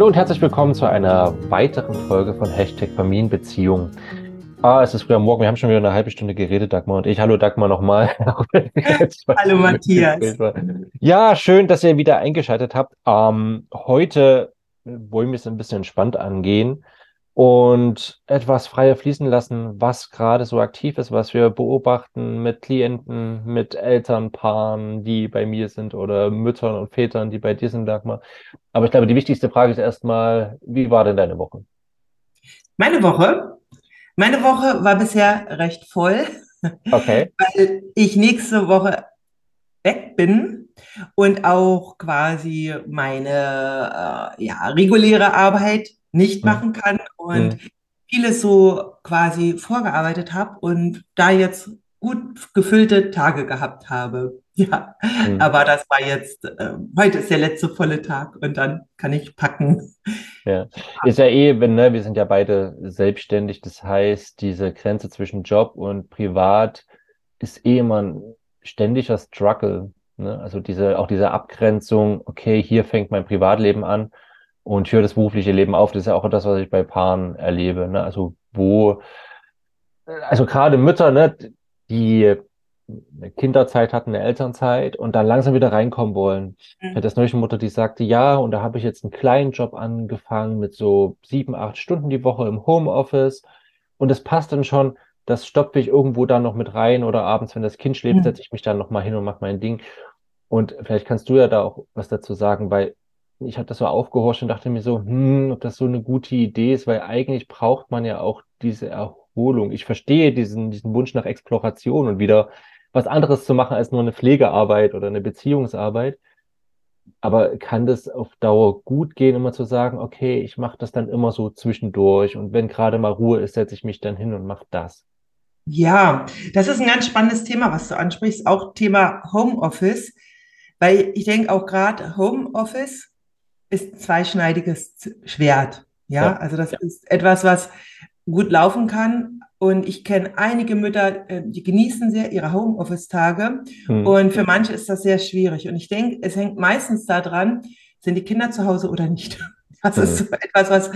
Hallo und herzlich willkommen zu einer weiteren Folge von Hashtag Familienbeziehung. Ah, es ist früh am Morgen, wir haben schon wieder eine halbe Stunde geredet, Dagmar und ich. Hallo Dagmar nochmal. Hallo Matthias. Ja, schön, dass ihr wieder eingeschaltet habt. Ähm, heute wollen wir es ein bisschen entspannt angehen und etwas freier fließen lassen, was gerade so aktiv ist, was wir beobachten mit Klienten, mit Elternpaaren, die bei mir sind oder Müttern und Vätern, die bei dir sind, Dagmar. Aber ich glaube, die wichtigste Frage ist erstmal, wie war denn deine Woche? Meine Woche? Meine Woche war bisher recht voll, okay. weil ich nächste Woche weg bin und auch quasi meine äh, ja, reguläre Arbeit nicht machen kann und vieles so quasi vorgearbeitet habe und da jetzt gut gefüllte Tage gehabt habe. Ja, hm. aber das war jetzt, äh, heute ist der letzte volle Tag und dann kann ich packen. Ja, ist ja eh, wenn, ne, wir sind ja beide selbstständig, das heißt, diese Grenze zwischen Job und Privat ist eh immer ein ständiger Struggle. Ne? Also diese, auch diese Abgrenzung, okay, hier fängt mein Privatleben an und höre das berufliche Leben auf. Das ist ja auch das, was ich bei Paaren erlebe. Ne? Also wo, also gerade Mütter, ne, die eine Kinderzeit hatten, eine Elternzeit und dann langsam wieder reinkommen wollen. Mhm. Ich hatte das neulich eine Mutter, die sagte, ja, und da habe ich jetzt einen kleinen Job angefangen mit so sieben, acht Stunden die Woche im Homeoffice und das passt dann schon, das stopfe ich irgendwo dann noch mit rein oder abends, wenn das Kind schläft, mhm. setze ich mich dann nochmal hin und mache mein Ding. Und vielleicht kannst du ja da auch was dazu sagen, weil ich habe das so aufgehorcht und dachte mir so, hm, ob das so eine gute Idee ist, weil eigentlich braucht man ja auch diese Erholung. Ich verstehe diesen, diesen Wunsch nach Exploration und wieder was anderes zu machen als nur eine Pflegearbeit oder eine Beziehungsarbeit. Aber kann das auf Dauer gut gehen, immer zu sagen, okay, ich mache das dann immer so zwischendurch und wenn gerade mal Ruhe ist, setze ich mich dann hin und mache das. Ja, das ist ein ganz spannendes Thema, was du ansprichst, auch Thema Homeoffice, weil ich denke auch gerade Homeoffice ist ein zweischneidiges Schwert. Ja, ja. also das ja. ist etwas, was gut laufen kann. Und ich kenne einige Mütter, äh, die genießen sehr ihre Homeoffice-Tage. Hm. Und für manche ist das sehr schwierig. Und ich denke, es hängt meistens daran, sind die Kinder zu Hause oder nicht. Das hm. ist so etwas, was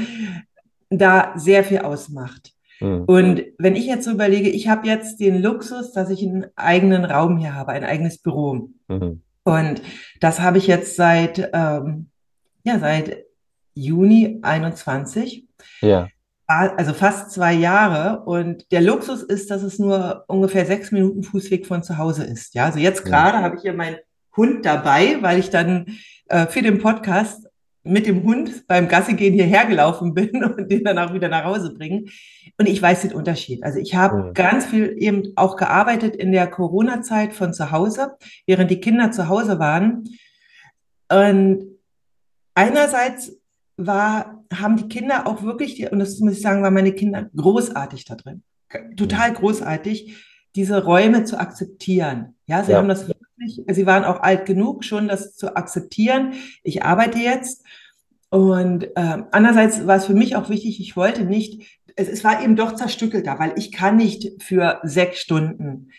da sehr viel ausmacht. Hm. Und wenn ich jetzt so überlege, ich habe jetzt den Luxus, dass ich einen eigenen Raum hier habe, ein eigenes Büro. Mhm. Und das habe ich jetzt seit ähm, ja, seit Juni 21. Ja. Also fast zwei Jahre. Und der Luxus ist, dass es nur ungefähr sechs Minuten Fußweg von zu Hause ist. Ja, also jetzt gerade ja. habe ich hier meinen Hund dabei, weil ich dann äh, für den Podcast mit dem Hund beim Gassi gehen hierher gelaufen bin und den dann auch wieder nach Hause bringen. Und ich weiß den Unterschied. Also ich habe ja. ganz viel eben auch gearbeitet in der Corona-Zeit von zu Hause, während die Kinder zu Hause waren. Und einerseits war, haben die Kinder auch wirklich, die, und das muss ich sagen, waren meine Kinder großartig da drin. Total großartig, diese Räume zu akzeptieren. Ja, sie ja. haben das wirklich, sie waren auch alt genug, schon das zu akzeptieren. Ich arbeite jetzt. Und äh, andererseits war es für mich auch wichtig, ich wollte nicht, es, es war eben doch zerstückelt da, weil ich kann nicht für sechs Stunden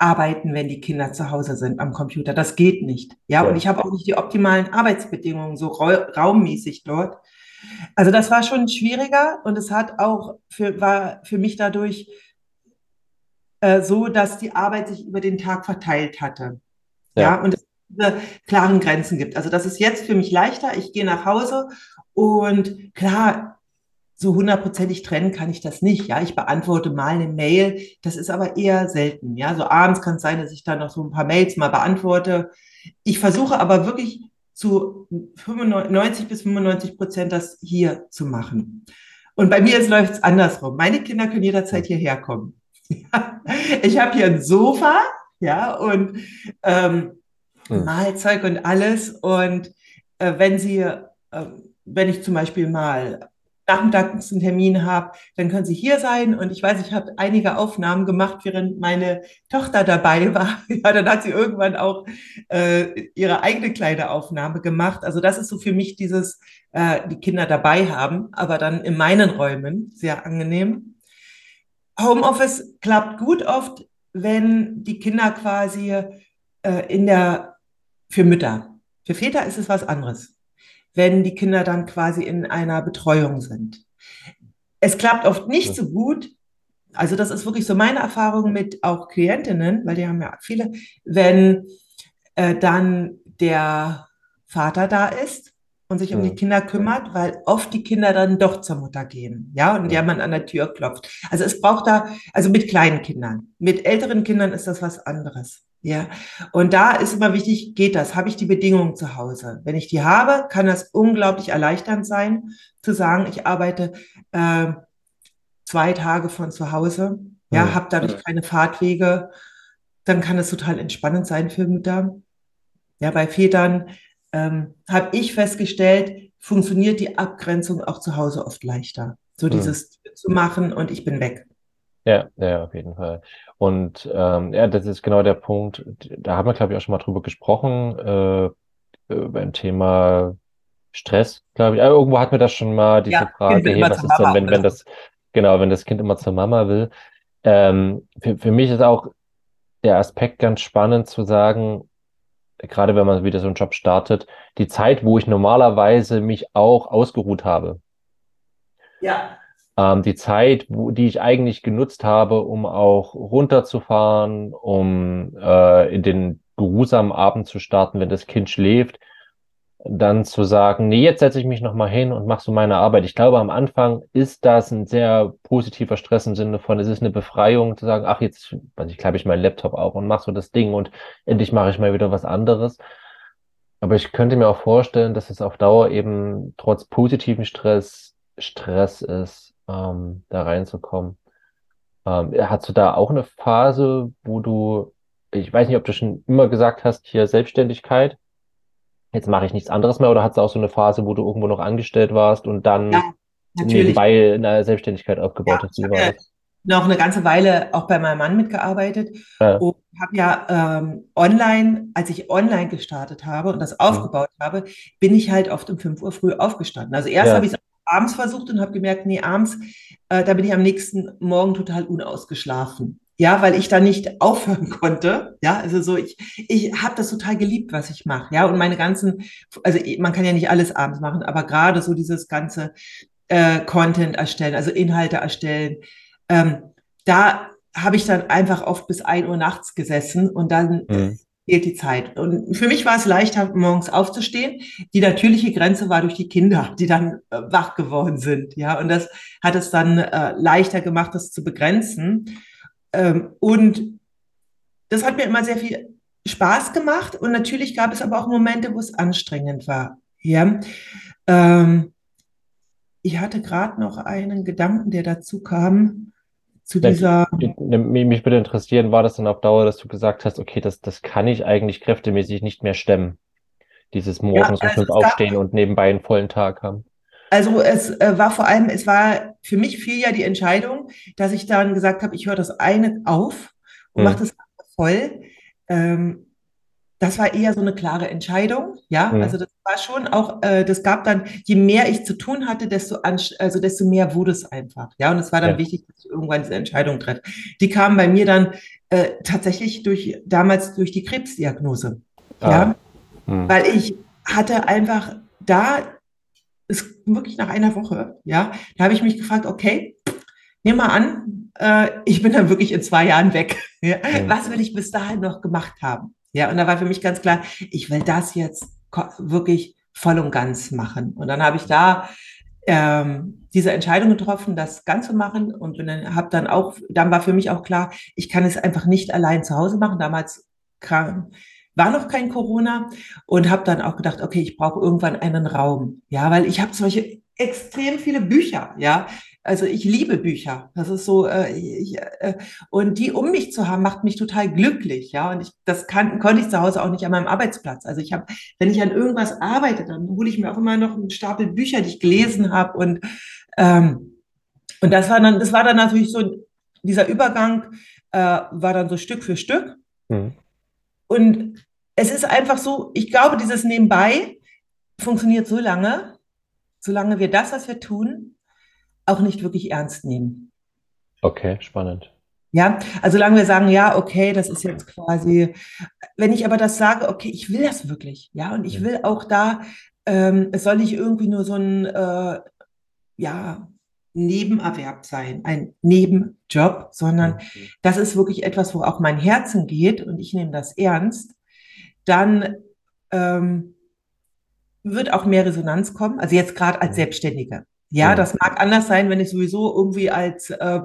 arbeiten, wenn die Kinder zu Hause sind am Computer. Das geht nicht. Ja, ja. und ich habe auch nicht die optimalen Arbeitsbedingungen so raummäßig dort. Also das war schon schwieriger und es hat auch für, war für mich dadurch äh, so, dass die Arbeit sich über den Tag verteilt hatte. Ja, ja und es diese klaren Grenzen gibt. Also das ist jetzt für mich leichter. Ich gehe nach Hause und klar, so hundertprozentig trennen kann ich das nicht. Ja, ich beantworte mal eine Mail. Das ist aber eher selten. Ja, so abends kann es sein, dass ich dann noch so ein paar Mails mal beantworte. Ich versuche aber wirklich zu 95 bis 95 Prozent das hier zu machen. Und bei mir läuft es andersrum. Meine Kinder können jederzeit hierher kommen. ich habe hier ein Sofa, ja, und ähm, hm. Mahlzeug und alles. Und äh, wenn sie, äh, wenn ich zum Beispiel mal nachmittags einen Termin habe, dann können Sie hier sein. Und ich weiß, ich habe einige Aufnahmen gemacht, während meine Tochter dabei war. Ja, dann hat sie irgendwann auch äh, ihre eigene kleine Aufnahme gemacht. Also das ist so für mich dieses, äh, die Kinder dabei haben, aber dann in meinen Räumen sehr angenehm. Homeoffice klappt gut oft, wenn die Kinder quasi äh, in der, für Mütter. Für Väter ist es was anderes. Wenn die Kinder dann quasi in einer Betreuung sind. Es klappt oft nicht so gut. Also das ist wirklich so meine Erfahrung mit auch Klientinnen, weil die haben ja viele, wenn äh, dann der Vater da ist und sich um die Kinder kümmert, weil oft die Kinder dann doch zur Mutter gehen, ja, und ja man an der Tür klopft. Also es braucht da, also mit kleinen Kindern. Mit älteren Kindern ist das was anderes. Ja, und da ist immer wichtig, geht das? Habe ich die Bedingungen zu Hause? Wenn ich die habe, kann das unglaublich erleichternd sein, zu sagen, ich arbeite äh, zwei Tage von zu Hause, ja, ja. habe dadurch keine Fahrtwege, dann kann es total entspannend sein für Mütter. Ja, bei Vätern ähm, habe ich festgestellt, funktioniert die Abgrenzung auch zu Hause oft leichter. So mhm. dieses zu machen und ich bin weg. Ja, ja, auf jeden Fall. Und ähm, ja, das ist genau der Punkt. Da haben wir, glaube ich, auch schon mal drüber gesprochen, äh, beim Thema Stress, glaube ich. Aber irgendwo hatten wir das schon mal, diese ja, Frage, hey, was ist denn, wenn, wenn das, genau, wenn das Kind immer zur Mama will. Ähm, für, für mich ist auch der Aspekt ganz spannend zu sagen, gerade wenn man wieder so einen Job startet, die Zeit, wo ich normalerweise mich auch ausgeruht habe. Ja. Ähm, die Zeit, wo, die ich eigentlich genutzt habe, um auch runterzufahren, um äh, in den geruhsamen Abend zu starten, wenn das Kind schläft, dann zu sagen, nee, jetzt setze ich mich nochmal hin und mache so meine Arbeit. Ich glaube, am Anfang ist das ein sehr positiver Stress im Sinne von, es ist eine Befreiung zu sagen, ach, jetzt, weiß ich, klappe ich meinen Laptop auf und mache so das Ding und endlich mache ich mal wieder was anderes. Aber ich könnte mir auch vorstellen, dass es auf Dauer eben trotz positiven Stress Stress ist, ähm, da reinzukommen. Ähm, hast du da auch eine Phase, wo du, ich weiß nicht, ob du schon immer gesagt hast, hier Selbstständigkeit, jetzt mache ich nichts anderes mehr oder hat es auch so eine Phase, wo du irgendwo noch angestellt warst und dann ja, nebenbei eine Selbstständigkeit aufgebaut ja, hast? Das? noch eine ganze Weile auch bei meinem Mann mitgearbeitet ja. und habe ja ähm, online, als ich online gestartet habe und das aufgebaut ja. habe, bin ich halt oft um 5 Uhr früh aufgestanden. Also erst ja. habe ich es abends versucht und habe gemerkt, nee, abends, äh, da bin ich am nächsten Morgen total unausgeschlafen ja, weil ich da nicht aufhören konnte. Ja, also so, ich, ich habe das total geliebt, was ich mache. Ja, und meine ganzen, also man kann ja nicht alles abends machen, aber gerade so dieses ganze äh, Content erstellen, also Inhalte erstellen, ähm, da habe ich dann einfach oft bis ein Uhr nachts gesessen und dann mhm. Fehlt die Zeit. Und für mich war es leichter, morgens aufzustehen. Die natürliche Grenze war durch die Kinder, die dann äh, wach geworden sind. Ja, und das hat es dann äh, leichter gemacht, das zu begrenzen. Ähm, und das hat mir immer sehr viel Spaß gemacht. Und natürlich gab es aber auch Momente, wo es anstrengend war. Ja. Ähm, ich hatte gerade noch einen Gedanken, der dazu kam, zu dieser. Mich würde interessieren, war das dann auf Dauer, dass du gesagt hast, okay, das, das kann ich eigentlich kräftemäßig nicht mehr stemmen. Dieses morgens ja, also fünf aufstehen und nebenbei einen vollen Tag haben. Also es äh, war vor allem, es war für mich viel ja die Entscheidung, dass ich dann gesagt habe, ich höre das eine auf und mhm. mache das voll. Ähm, das war eher so eine klare Entscheidung, ja. Mhm. Also das war schon auch, äh, das gab dann, je mehr ich zu tun hatte, desto also desto mehr wurde es einfach, ja. Und es war dann ja. wichtig, dass ich irgendwann diese Entscheidung treffe. Die kam bei mir dann äh, tatsächlich durch damals durch die Krebsdiagnose, ah. ja, mhm. weil ich hatte einfach da ist wirklich nach einer Woche, ja, da habe ich mich gefragt, okay, nimm mal an, äh, ich bin dann wirklich in zwei Jahren weg. Ja? Mhm. Was will ich bis dahin noch gemacht haben? Ja, und da war für mich ganz klar, ich will das jetzt wirklich voll und ganz machen. Und dann habe ich da ähm, diese Entscheidung getroffen, das ganz zu machen und dann habe dann auch, dann war für mich auch klar, ich kann es einfach nicht allein zu Hause machen. Damals krank, war noch kein Corona und habe dann auch gedacht, okay, ich brauche irgendwann einen Raum, ja, weil ich habe solche extrem viele Bücher, ja. Also ich liebe Bücher. Das ist so äh, ich, äh, und die um mich zu haben macht mich total glücklich, ja. Und ich, das kann, konnte ich zu Hause auch nicht an meinem Arbeitsplatz. Also ich habe, wenn ich an irgendwas arbeite, dann hole ich mir auch immer noch einen Stapel Bücher, die ich gelesen habe und ähm, und das war dann, das war dann natürlich so dieser Übergang äh, war dann so Stück für Stück. Mhm. Und es ist einfach so, ich glaube, dieses Nebenbei funktioniert so lange, solange wir das, was wir tun, auch nicht wirklich ernst nehmen. Okay, spannend. Ja, also solange wir sagen, ja, okay, das ist jetzt quasi, wenn ich aber das sage, okay, ich will das wirklich, ja, und ich will auch da ähm, es soll nicht irgendwie nur so ein, äh, ja, Nebenerwerb sein, ein Nebenjob, sondern mhm. das ist wirklich etwas, wo auch mein Herzen geht und ich nehme das ernst, dann ähm, wird auch mehr Resonanz kommen. Also jetzt gerade als mhm. Selbstständige. Ja, das mag anders sein, wenn ich sowieso irgendwie als äh,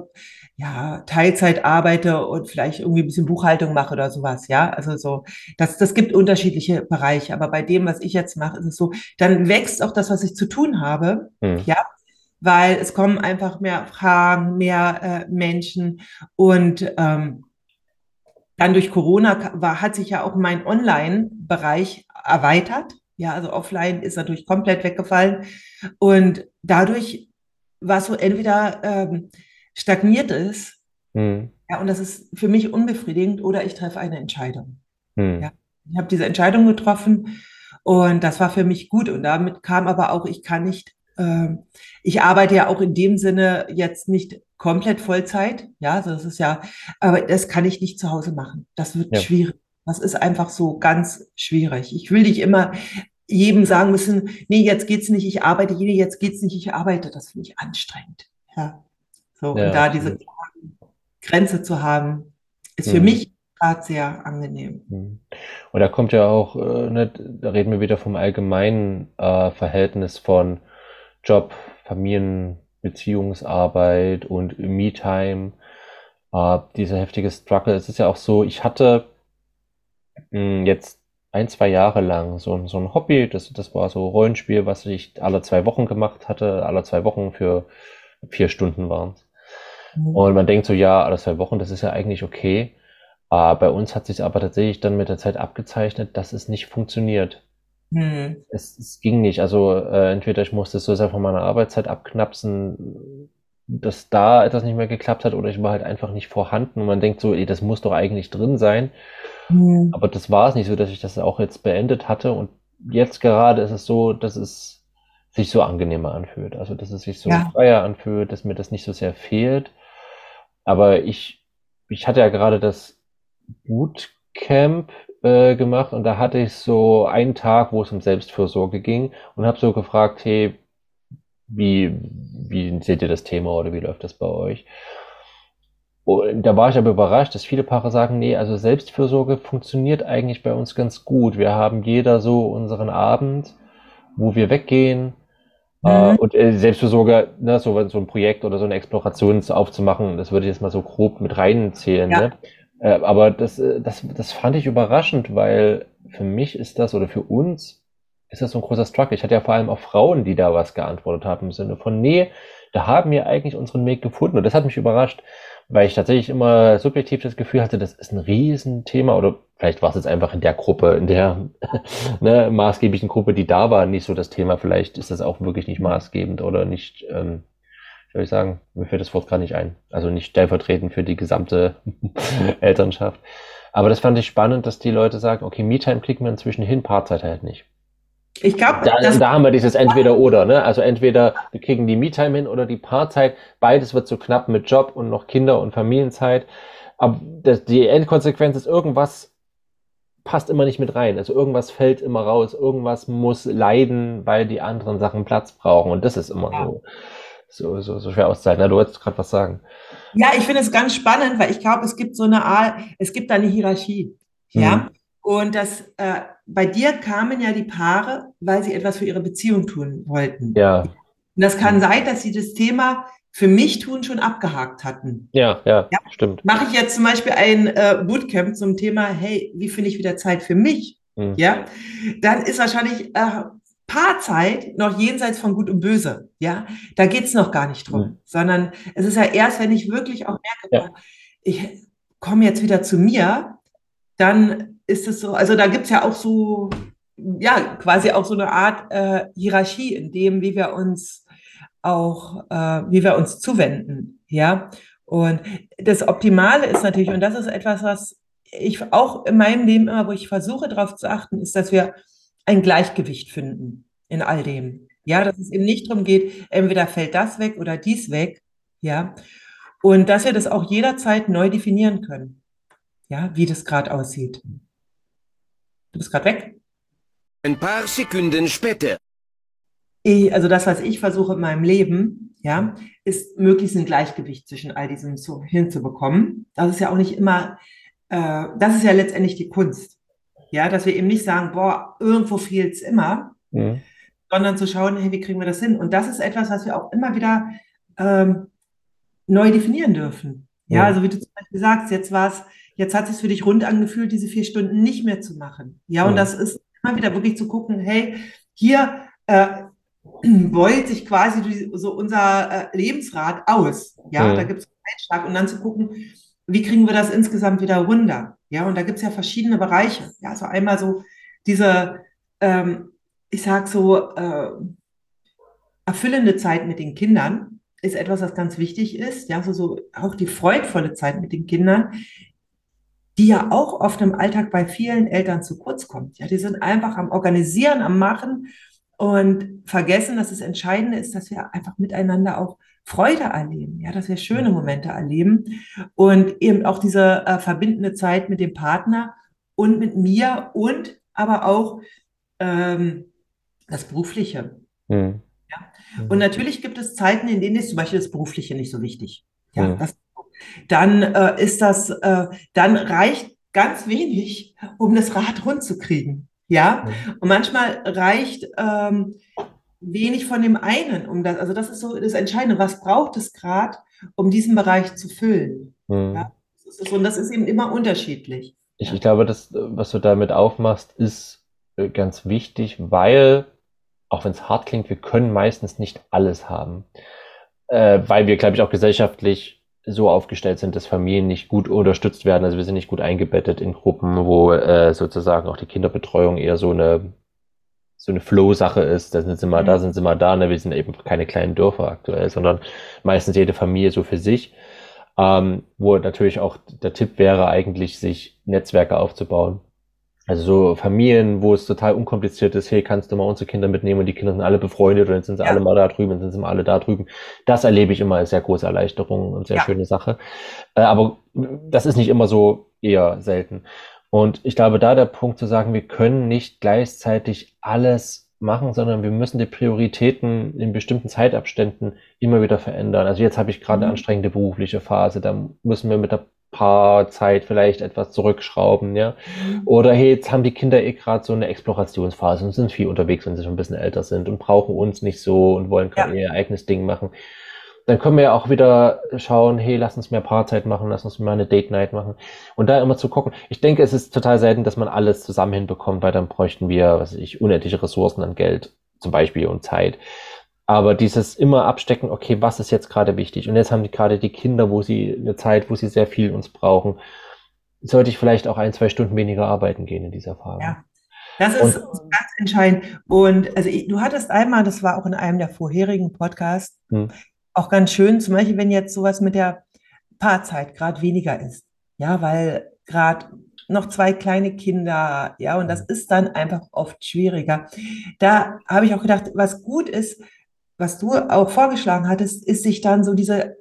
ja, Teilzeit arbeite und vielleicht irgendwie ein bisschen Buchhaltung mache oder sowas. Ja, also so, das, das gibt unterschiedliche Bereiche. Aber bei dem, was ich jetzt mache, ist es so, dann wächst auch das, was ich zu tun habe. Mhm. Ja, weil es kommen einfach mehr Fragen, mehr äh, Menschen und ähm, dann durch Corona war, hat sich ja auch mein Online-Bereich erweitert. Ja, also offline ist natürlich komplett weggefallen. Und dadurch war es so entweder ähm, stagniert ist, mhm. ja, und das ist für mich unbefriedigend, oder ich treffe eine Entscheidung. Mhm. Ja, ich habe diese Entscheidung getroffen und das war für mich gut. Und damit kam aber auch, ich kann nicht, äh, ich arbeite ja auch in dem Sinne jetzt nicht komplett Vollzeit. Ja, also das ist ja, aber das kann ich nicht zu Hause machen. Das wird ja. schwierig. Das ist einfach so ganz schwierig. Ich will nicht immer jedem sagen müssen, nee, jetzt geht's nicht, ich arbeite, jede, jetzt geht's nicht, ich arbeite. Das finde ich anstrengend. Ja. So, ja, und da diese Grenze zu haben, ist für mhm. mich gerade sehr angenehm. Mhm. Und da kommt ja auch, äh, ne, da reden wir wieder vom allgemeinen äh, Verhältnis von Job, Familien, Beziehungsarbeit und Me-Time. Äh, dieser heftige Struggle. Es ist ja auch so, ich hatte mh, hm, jetzt ein, zwei Jahre lang so, so ein Hobby. Das, das war so Rollenspiel, was ich alle zwei Wochen gemacht hatte. Alle zwei Wochen für vier Stunden waren es. Mhm. Und man denkt so, ja, alle zwei Wochen, das ist ja eigentlich okay. Uh, bei uns hat sich aber tatsächlich dann mit der Zeit abgezeichnet, dass es nicht funktioniert. Mhm. Es, es, ging nicht. Also äh, entweder ich musste es so sehr von meiner Arbeitszeit abknapsen, dass da etwas nicht mehr geklappt hat, oder ich war halt einfach nicht vorhanden und man denkt so, ey, das muss doch eigentlich drin sein. Mhm. Aber das war es nicht so, dass ich das auch jetzt beendet hatte. Und jetzt gerade ist es so, dass es sich so angenehmer anfühlt. Also dass es sich so ja. freier anfühlt, dass mir das nicht so sehr fehlt. Aber ich, ich hatte ja gerade das Bootcamp äh, gemacht und da hatte ich so einen Tag, wo es um Selbstfürsorge ging und habe so gefragt, hey, wie, wie seht ihr das Thema oder wie läuft das bei euch? Da war ich aber überrascht, dass viele Paare sagen, nee, also Selbstfürsorge funktioniert eigentlich bei uns ganz gut. Wir haben jeder so unseren Abend, wo wir weggehen, äh, mhm. und äh, Selbstversorger, ne, so, so ein Projekt oder so eine Exploration aufzumachen, das würde ich jetzt mal so grob mit reinzählen. Ja. Ne? Äh, aber das, äh, das, das fand ich überraschend, weil für mich ist das oder für uns ist das so ein großer Struggle. Ich hatte ja vor allem auch Frauen, die da was geantwortet haben im Sinne von, nee, da haben wir eigentlich unseren Weg gefunden. Und das hat mich überrascht, weil ich tatsächlich immer subjektiv das Gefühl hatte, das ist ein Riesenthema oder vielleicht war es jetzt einfach in der Gruppe, in der ne, maßgeblichen Gruppe, die da war, nicht so das Thema. Vielleicht ist das auch wirklich nicht maßgebend oder nicht, ähm, soll ich sagen, mir fällt das Wort gar nicht ein. Also nicht stellvertretend für die gesamte Elternschaft. Aber das fand ich spannend, dass die Leute sagen, okay, Me-Time klicken wir inzwischen hin, Paarzeit halt nicht. Ich glaube, da, da, haben wir dieses Entweder-Oder, ne? Also entweder wir kriegen die Me-Time hin oder die Paarzeit. Beides wird zu knapp mit Job und noch Kinder- und Familienzeit. Aber das, die Endkonsequenz ist, irgendwas passt immer nicht mit rein. Also irgendwas fällt immer raus, irgendwas muss leiden, weil die anderen Sachen Platz brauchen. Und das ist immer ja. so, so, so, so schwer auszuhalten. Na, du wolltest gerade was sagen. Ja, ich finde es ganz spannend, weil ich glaube, es gibt so eine Art, es gibt da eine Hierarchie. Ja. Mhm. Und das äh, bei dir kamen ja die Paare, weil sie etwas für ihre Beziehung tun wollten. Ja. Und das kann sein, dass sie das Thema für mich tun schon abgehakt hatten. Ja, ja, ja. stimmt. Mache ich jetzt zum Beispiel ein äh, Bootcamp zum Thema, hey, wie finde ich wieder Zeit für mich? Mhm. Ja, dann ist wahrscheinlich äh, Paarzeit noch jenseits von Gut und Böse. Ja, da geht's noch gar nicht drum, mhm. sondern es ist ja erst, wenn ich wirklich auch merke, ja. ich komme jetzt wieder zu mir, dann ist es so, also da gibt es ja auch so, ja, quasi auch so eine Art äh, Hierarchie in dem, wie wir uns auch, äh, wie wir uns zuwenden, ja. Und das Optimale ist natürlich, und das ist etwas, was ich auch in meinem Leben immer, wo ich versuche darauf zu achten, ist, dass wir ein Gleichgewicht finden in all dem. Ja, dass es eben nicht darum geht, entweder fällt das weg oder dies weg, ja. Und dass wir das auch jederzeit neu definieren können, ja, wie das gerade aussieht. Du bist gerade weg. Ein paar Sekunden später. ich, also das, was ich versuche in meinem Leben, ja, ist möglichst ein Gleichgewicht zwischen all diesem zu, hinzubekommen. Das ist ja auch nicht immer, äh, das ist ja letztendlich die Kunst. Ja, dass wir eben nicht sagen, boah, irgendwo fehlt es immer, mhm. sondern zu schauen, hey, wie kriegen wir das hin? Und das ist etwas, was wir auch immer wieder ähm, neu definieren dürfen. Ja, ja, also wie du zum Beispiel sagst, jetzt war es, jetzt hat es für dich rund angefühlt, diese vier Stunden nicht mehr zu machen. Ja, ja. und das ist immer wieder wirklich zu gucken, hey, hier äh, beult sich quasi so unser äh, Lebensrad aus. Ja, ja. da gibt es einen Einschlag und dann zu gucken, wie kriegen wir das insgesamt wieder runter? Ja, und da gibt es ja verschiedene Bereiche. Ja, also einmal so diese, ähm, ich sag so, äh, erfüllende Zeit mit den Kindern ist etwas, was ganz wichtig ist. Ja, so, so auch die freudvolle Zeit mit den Kindern, die ja auch oft im Alltag bei vielen Eltern zu kurz kommt. Ja, die sind einfach am Organisieren, am Machen und vergessen, dass das Entscheidende ist, dass wir einfach miteinander auch Freude erleben, ja, dass wir schöne Momente erleben und eben auch diese äh, verbindende Zeit mit dem Partner und mit mir und aber auch ähm, das Berufliche. Mhm. Ja. Und natürlich gibt es Zeiten, in denen ist zum Beispiel das Berufliche nicht so wichtig. Ja, mhm. das, dann äh, ist das, äh, dann reicht ganz wenig, um das Rad rund zu kriegen. Ja, und manchmal reicht ähm, wenig von dem einen, um das, also das ist so das Entscheidende, was braucht es gerade, um diesen Bereich zu füllen. Mhm. Ja? und das ist eben immer unterschiedlich. Ich, ich glaube, das, was du damit aufmachst, ist äh, ganz wichtig, weil, auch wenn es hart klingt, wir können meistens nicht alles haben. Äh, weil wir, glaube ich, auch gesellschaftlich so aufgestellt sind, dass Familien nicht gut unterstützt werden. Also wir sind nicht gut eingebettet in Gruppen, wo äh, sozusagen auch die Kinderbetreuung eher so eine so eine Flow-Sache ist. Da sind sie mal mhm. da, sind sie mal da. Ne? Wir sind eben keine kleinen Dörfer aktuell, sondern meistens jede Familie so für sich. Ähm, wo natürlich auch der Tipp wäre eigentlich, sich Netzwerke aufzubauen. Also so Familien, wo es total unkompliziert ist, hey, kannst du mal unsere Kinder mitnehmen und die Kinder sind alle befreundet und dann sind sie ja. alle mal da drüben, dann sind sie mal alle da drüben. Das erlebe ich immer als sehr große Erleichterung und sehr ja. schöne Sache. Äh, aber das ist nicht immer so, eher selten. Und ich glaube, da der Punkt zu sagen, wir können nicht gleichzeitig alles machen, sondern wir müssen die Prioritäten in bestimmten Zeitabständen immer wieder verändern. Also jetzt habe ich gerade eine mhm. anstrengende berufliche Phase, da müssen wir mit der Paarzeit vielleicht etwas zurückschrauben, ja. Mhm. Oder hey, jetzt haben die Kinder eh gerade so eine Explorationsphase und sind viel unterwegs, wenn sie schon ein bisschen älter sind und brauchen uns nicht so und wollen gerade ja. ihr eigenes Ding machen. Dann können wir ja auch wieder schauen, hey, lass uns mehr Paarzeit machen, lass uns mal eine Date Night machen. Und da immer zu gucken. Ich denke, es ist total selten, dass man alles zusammen hinbekommt, weil dann bräuchten wir, was weiß ich, unendliche Ressourcen an Geld zum Beispiel und Zeit. Aber dieses immer abstecken, okay, was ist jetzt gerade wichtig? Und jetzt haben die gerade die Kinder, wo sie eine Zeit, wo sie sehr viel uns brauchen. Sollte ich vielleicht auch ein, zwei Stunden weniger arbeiten gehen in dieser Phase? Ja, das ist und, ganz entscheidend. Und also du hattest einmal, das war auch in einem der vorherigen Podcasts, hm. auch ganz schön, zum Beispiel, wenn jetzt sowas mit der Paarzeit gerade weniger ist. Ja, weil gerade noch zwei kleine Kinder, ja, und das hm. ist dann einfach oft schwieriger. Da habe ich auch gedacht, was gut ist, was du auch vorgeschlagen hattest, ist sich dann so diese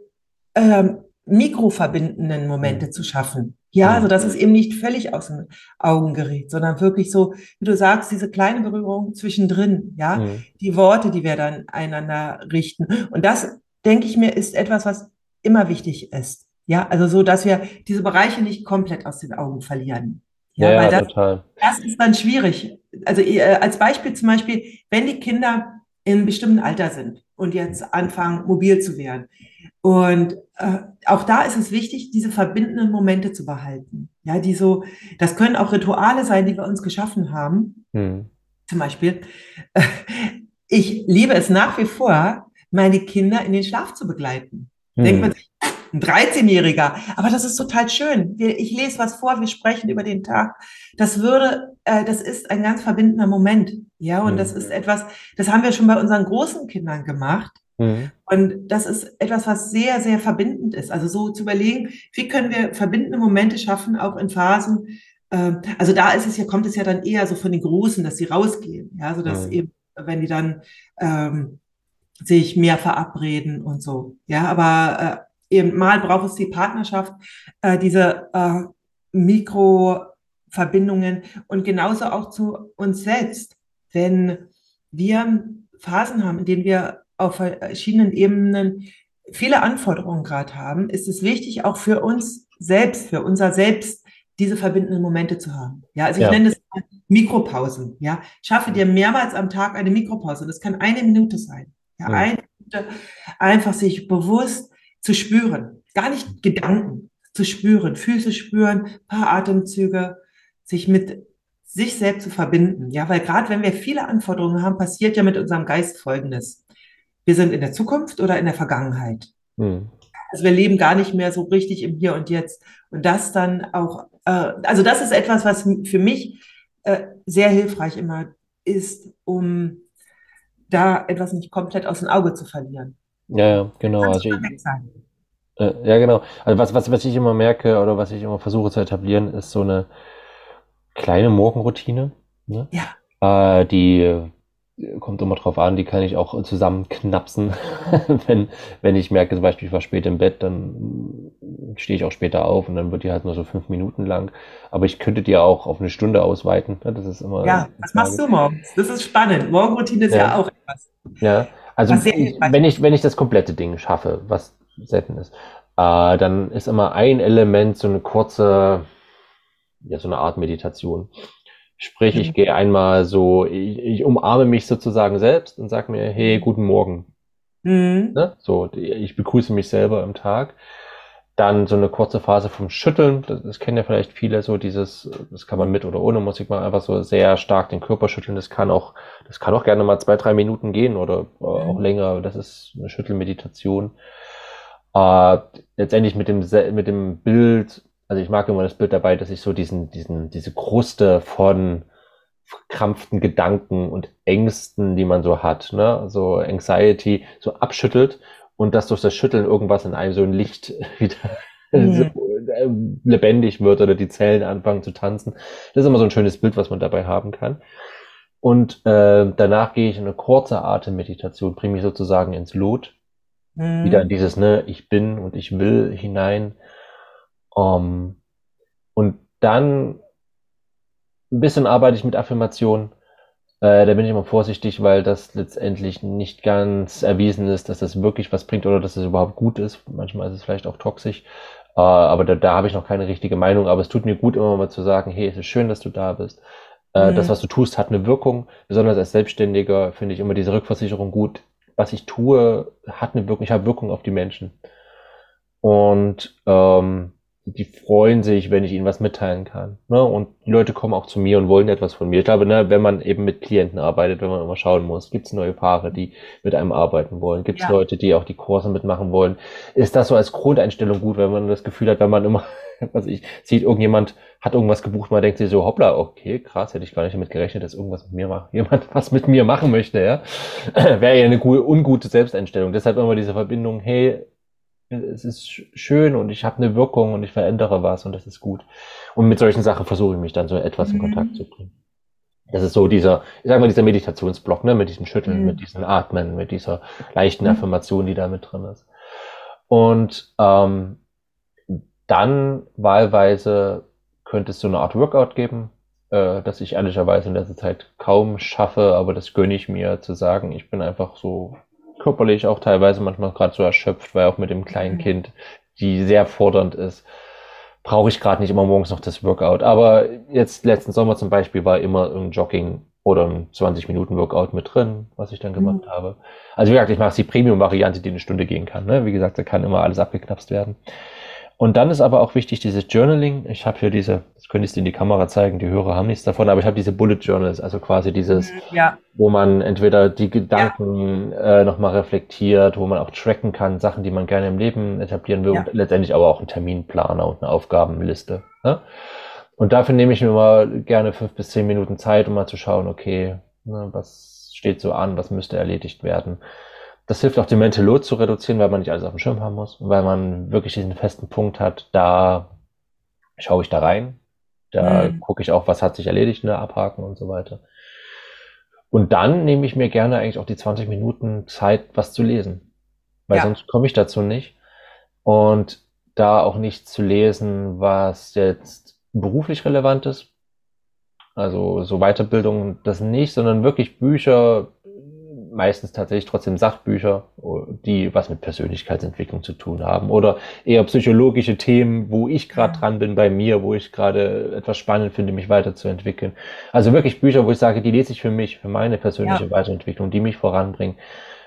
ähm, mikroverbindenden Momente zu schaffen. Ja, also dass es eben nicht völlig aus den Augen gerät, sondern wirklich so, wie du sagst, diese kleine Berührung zwischendrin, ja, mhm. die Worte, die wir dann einander richten. Und das, denke ich mir, ist etwas, was immer wichtig ist. Ja, also so, dass wir diese Bereiche nicht komplett aus den Augen verlieren. Ja, ja, weil das, total. das ist dann schwierig. Also äh, als Beispiel zum Beispiel, wenn die Kinder in einem bestimmten Alter sind und jetzt anfangen, mobil zu werden. Und äh, auch da ist es wichtig, diese verbindenden Momente zu behalten. Ja, die so, das können auch Rituale sein, die wir uns geschaffen haben. Hm. Zum Beispiel, äh, ich liebe es nach wie vor, meine Kinder in den Schlaf zu begleiten. Hm. Denkt man sich, ein 13-Jähriger. Aber das ist total schön. Ich lese was vor, wir sprechen über den Tag. Das würde, äh, das ist ein ganz verbindender Moment. Ja, und mhm. das ist etwas, das haben wir schon bei unseren großen Kindern gemacht. Mhm. Und das ist etwas, was sehr, sehr verbindend ist. Also so zu überlegen, wie können wir verbindende Momente schaffen, auch in Phasen. Äh, also da ist es ja, kommt es ja dann eher so von den Großen, dass sie rausgehen. Ja, so dass mhm. eben, wenn die dann ähm, sich mehr verabreden und so. Ja, aber äh, eben mal braucht es die Partnerschaft, äh, diese äh, Mikroverbindungen und genauso auch zu uns selbst. Wenn wir Phasen haben, in denen wir auf verschiedenen Ebenen viele Anforderungen gerade haben, ist es wichtig, auch für uns selbst, für unser Selbst, diese verbindenden Momente zu haben. Ja, also ich ja. nenne es Mikropausen. Ja, schaffe dir mehrmals am Tag eine Mikropause. Das kann eine Minute sein. Ja, ja. eine Minute einfach sich bewusst zu spüren. Gar nicht Gedanken zu spüren, Füße spüren, paar Atemzüge, sich mit sich selbst zu verbinden. Ja, weil gerade wenn wir viele Anforderungen haben, passiert ja mit unserem Geist Folgendes. Wir sind in der Zukunft oder in der Vergangenheit. Hm. Also wir leben gar nicht mehr so richtig im Hier und Jetzt. Und das dann auch, äh, also das ist etwas, was für mich äh, sehr hilfreich immer ist, um da etwas nicht komplett aus dem Auge zu verlieren. Ja, ja, genau. Also ich, äh, ja, genau. Also was, was, was ich immer merke oder was ich immer versuche zu etablieren, ist so eine kleine Morgenroutine. Ne? Ja. Äh, die kommt immer drauf an, die kann ich auch zusammenknapsen. wenn, wenn ich merke, zum Beispiel, ich war spät im Bett, dann stehe ich auch später auf und dann wird die halt nur so fünf Minuten lang. Aber ich könnte die auch auf eine Stunde ausweiten. Ne? Das ist immer. Ja, was machst du morgens? Das ist spannend. Morgenroutine ist ja, ja auch etwas. Ja, also ich, wenn ich, wenn ich das komplette Ding schaffe, was selten ist, äh, dann ist immer ein Element so eine kurze, ja, so eine Art Meditation. Sprich, ich mhm. gehe einmal so, ich, ich umarme mich sozusagen selbst und sage mir, hey, guten Morgen. Mhm. Ne? So, ich begrüße mich selber im Tag. Dann so eine kurze Phase vom Schütteln, das, das kennen ja vielleicht viele, so dieses, das kann man mit oder ohne Musik mal einfach so sehr stark den Körper schütteln. Das kann auch, das kann auch gerne mal zwei, drei Minuten gehen oder mhm. auch länger. Das ist eine Schüttelmeditation. Äh, letztendlich mit dem, mit dem Bild also ich mag immer das Bild dabei, dass ich so diesen, diesen, diese Kruste von verkrampften Gedanken und Ängsten, die man so hat, ne, so Anxiety, so abschüttelt und dass durch das Schütteln irgendwas in einem so ein Licht wieder so, äh, lebendig wird oder die Zellen anfangen zu tanzen. Das ist immer so ein schönes Bild, was man dabei haben kann. Und äh, danach gehe ich in eine kurze Atemmeditation, bringe mich sozusagen ins Lot, mhm. wieder in dieses, ne, ich bin und ich will hinein um, und dann ein bisschen arbeite ich mit Affirmationen. Äh, da bin ich immer vorsichtig, weil das letztendlich nicht ganz erwiesen ist, dass das wirklich was bringt oder dass es überhaupt gut ist. Manchmal ist es vielleicht auch toxisch. Äh, aber da, da habe ich noch keine richtige Meinung. Aber es tut mir gut, immer mal zu sagen, hey, es ist schön, dass du da bist. Äh, mhm. Das, was du tust, hat eine Wirkung. Besonders als Selbstständiger finde ich immer diese Rückversicherung gut. Was ich tue, hat eine Wirkung. Ich habe Wirkung auf die Menschen. Und ähm, die freuen sich, wenn ich ihnen was mitteilen kann. Ne? Und die Leute kommen auch zu mir und wollen etwas von mir. Ich glaube, ne, wenn man eben mit Klienten arbeitet, wenn man immer schauen muss, gibt es neue Paare, die mit einem arbeiten wollen? Gibt es ja. Leute, die auch die Kurse mitmachen wollen? Ist das so als Grundeinstellung gut, wenn man das Gefühl hat, wenn man immer, was ich, sieht, irgendjemand hat irgendwas gebucht, man denkt sich so, hoppla, okay, krass, hätte ich gar nicht damit gerechnet, dass irgendwas mit mir macht, jemand was mit mir machen möchte, ja. Wäre ja eine gute, ungute Selbsteinstellung. Deshalb immer diese Verbindung, hey, es ist schön und ich habe eine Wirkung und ich verändere was und das ist gut. Und mit solchen Sachen versuche ich mich dann so etwas in Kontakt mhm. zu bringen. Das ist so dieser, ich sag mal, dieser Meditationsblock, ne, mit diesem Schütteln, mhm. mit diesem Atmen, mit dieser leichten mhm. Affirmation, die da mit drin ist. Und ähm, dann wahlweise könnte es so eine Art Workout geben, äh, das ich ehrlicherweise in letzter Zeit kaum schaffe, aber das gönne ich mir zu sagen, ich bin einfach so körperlich auch teilweise manchmal gerade so erschöpft, weil auch mit dem kleinen mhm. Kind, die sehr fordernd ist, brauche ich gerade nicht immer morgens noch das Workout. Aber jetzt letzten Sommer zum Beispiel war immer ein Jogging oder ein 20 Minuten Workout mit drin, was ich dann gemacht mhm. habe. Also wie gesagt, ich mache die Premium-Variante, die eine Stunde gehen kann. Ne? Wie gesagt, da kann immer alles abgeknapst werden. Und dann ist aber auch wichtig dieses Journaling. Ich habe hier diese, das könnte ich dir in die Kamera zeigen, die Hörer haben nichts davon, aber ich habe diese Bullet Journals, also quasi dieses, mhm, ja. wo man entweder die Gedanken ja. äh, nochmal reflektiert, wo man auch tracken kann, Sachen, die man gerne im Leben etablieren will ja. und letztendlich aber auch einen Terminplaner und eine Aufgabenliste. Ne? Und dafür nehme ich mir mal gerne fünf bis zehn Minuten Zeit, um mal zu schauen, okay, ne, was steht so an, was müsste erledigt werden. Das hilft auch, den Mental Load zu reduzieren, weil man nicht alles auf dem Schirm haben muss, weil man wirklich diesen festen Punkt hat, da schaue ich da rein, da mhm. gucke ich auch, was hat sich erledigt, ne, abhaken und so weiter. Und dann nehme ich mir gerne eigentlich auch die 20 Minuten Zeit, was zu lesen, weil ja. sonst komme ich dazu nicht. Und da auch nicht zu lesen, was jetzt beruflich relevant ist, also so Weiterbildung, das nicht, sondern wirklich Bücher, meistens tatsächlich trotzdem Sachbücher, die was mit Persönlichkeitsentwicklung zu tun haben oder eher psychologische Themen, wo ich gerade dran bin bei mir, wo ich gerade etwas spannend finde, mich weiterzuentwickeln. Also wirklich Bücher, wo ich sage, die lese ich für mich, für meine persönliche ja. Weiterentwicklung, die mich voranbringen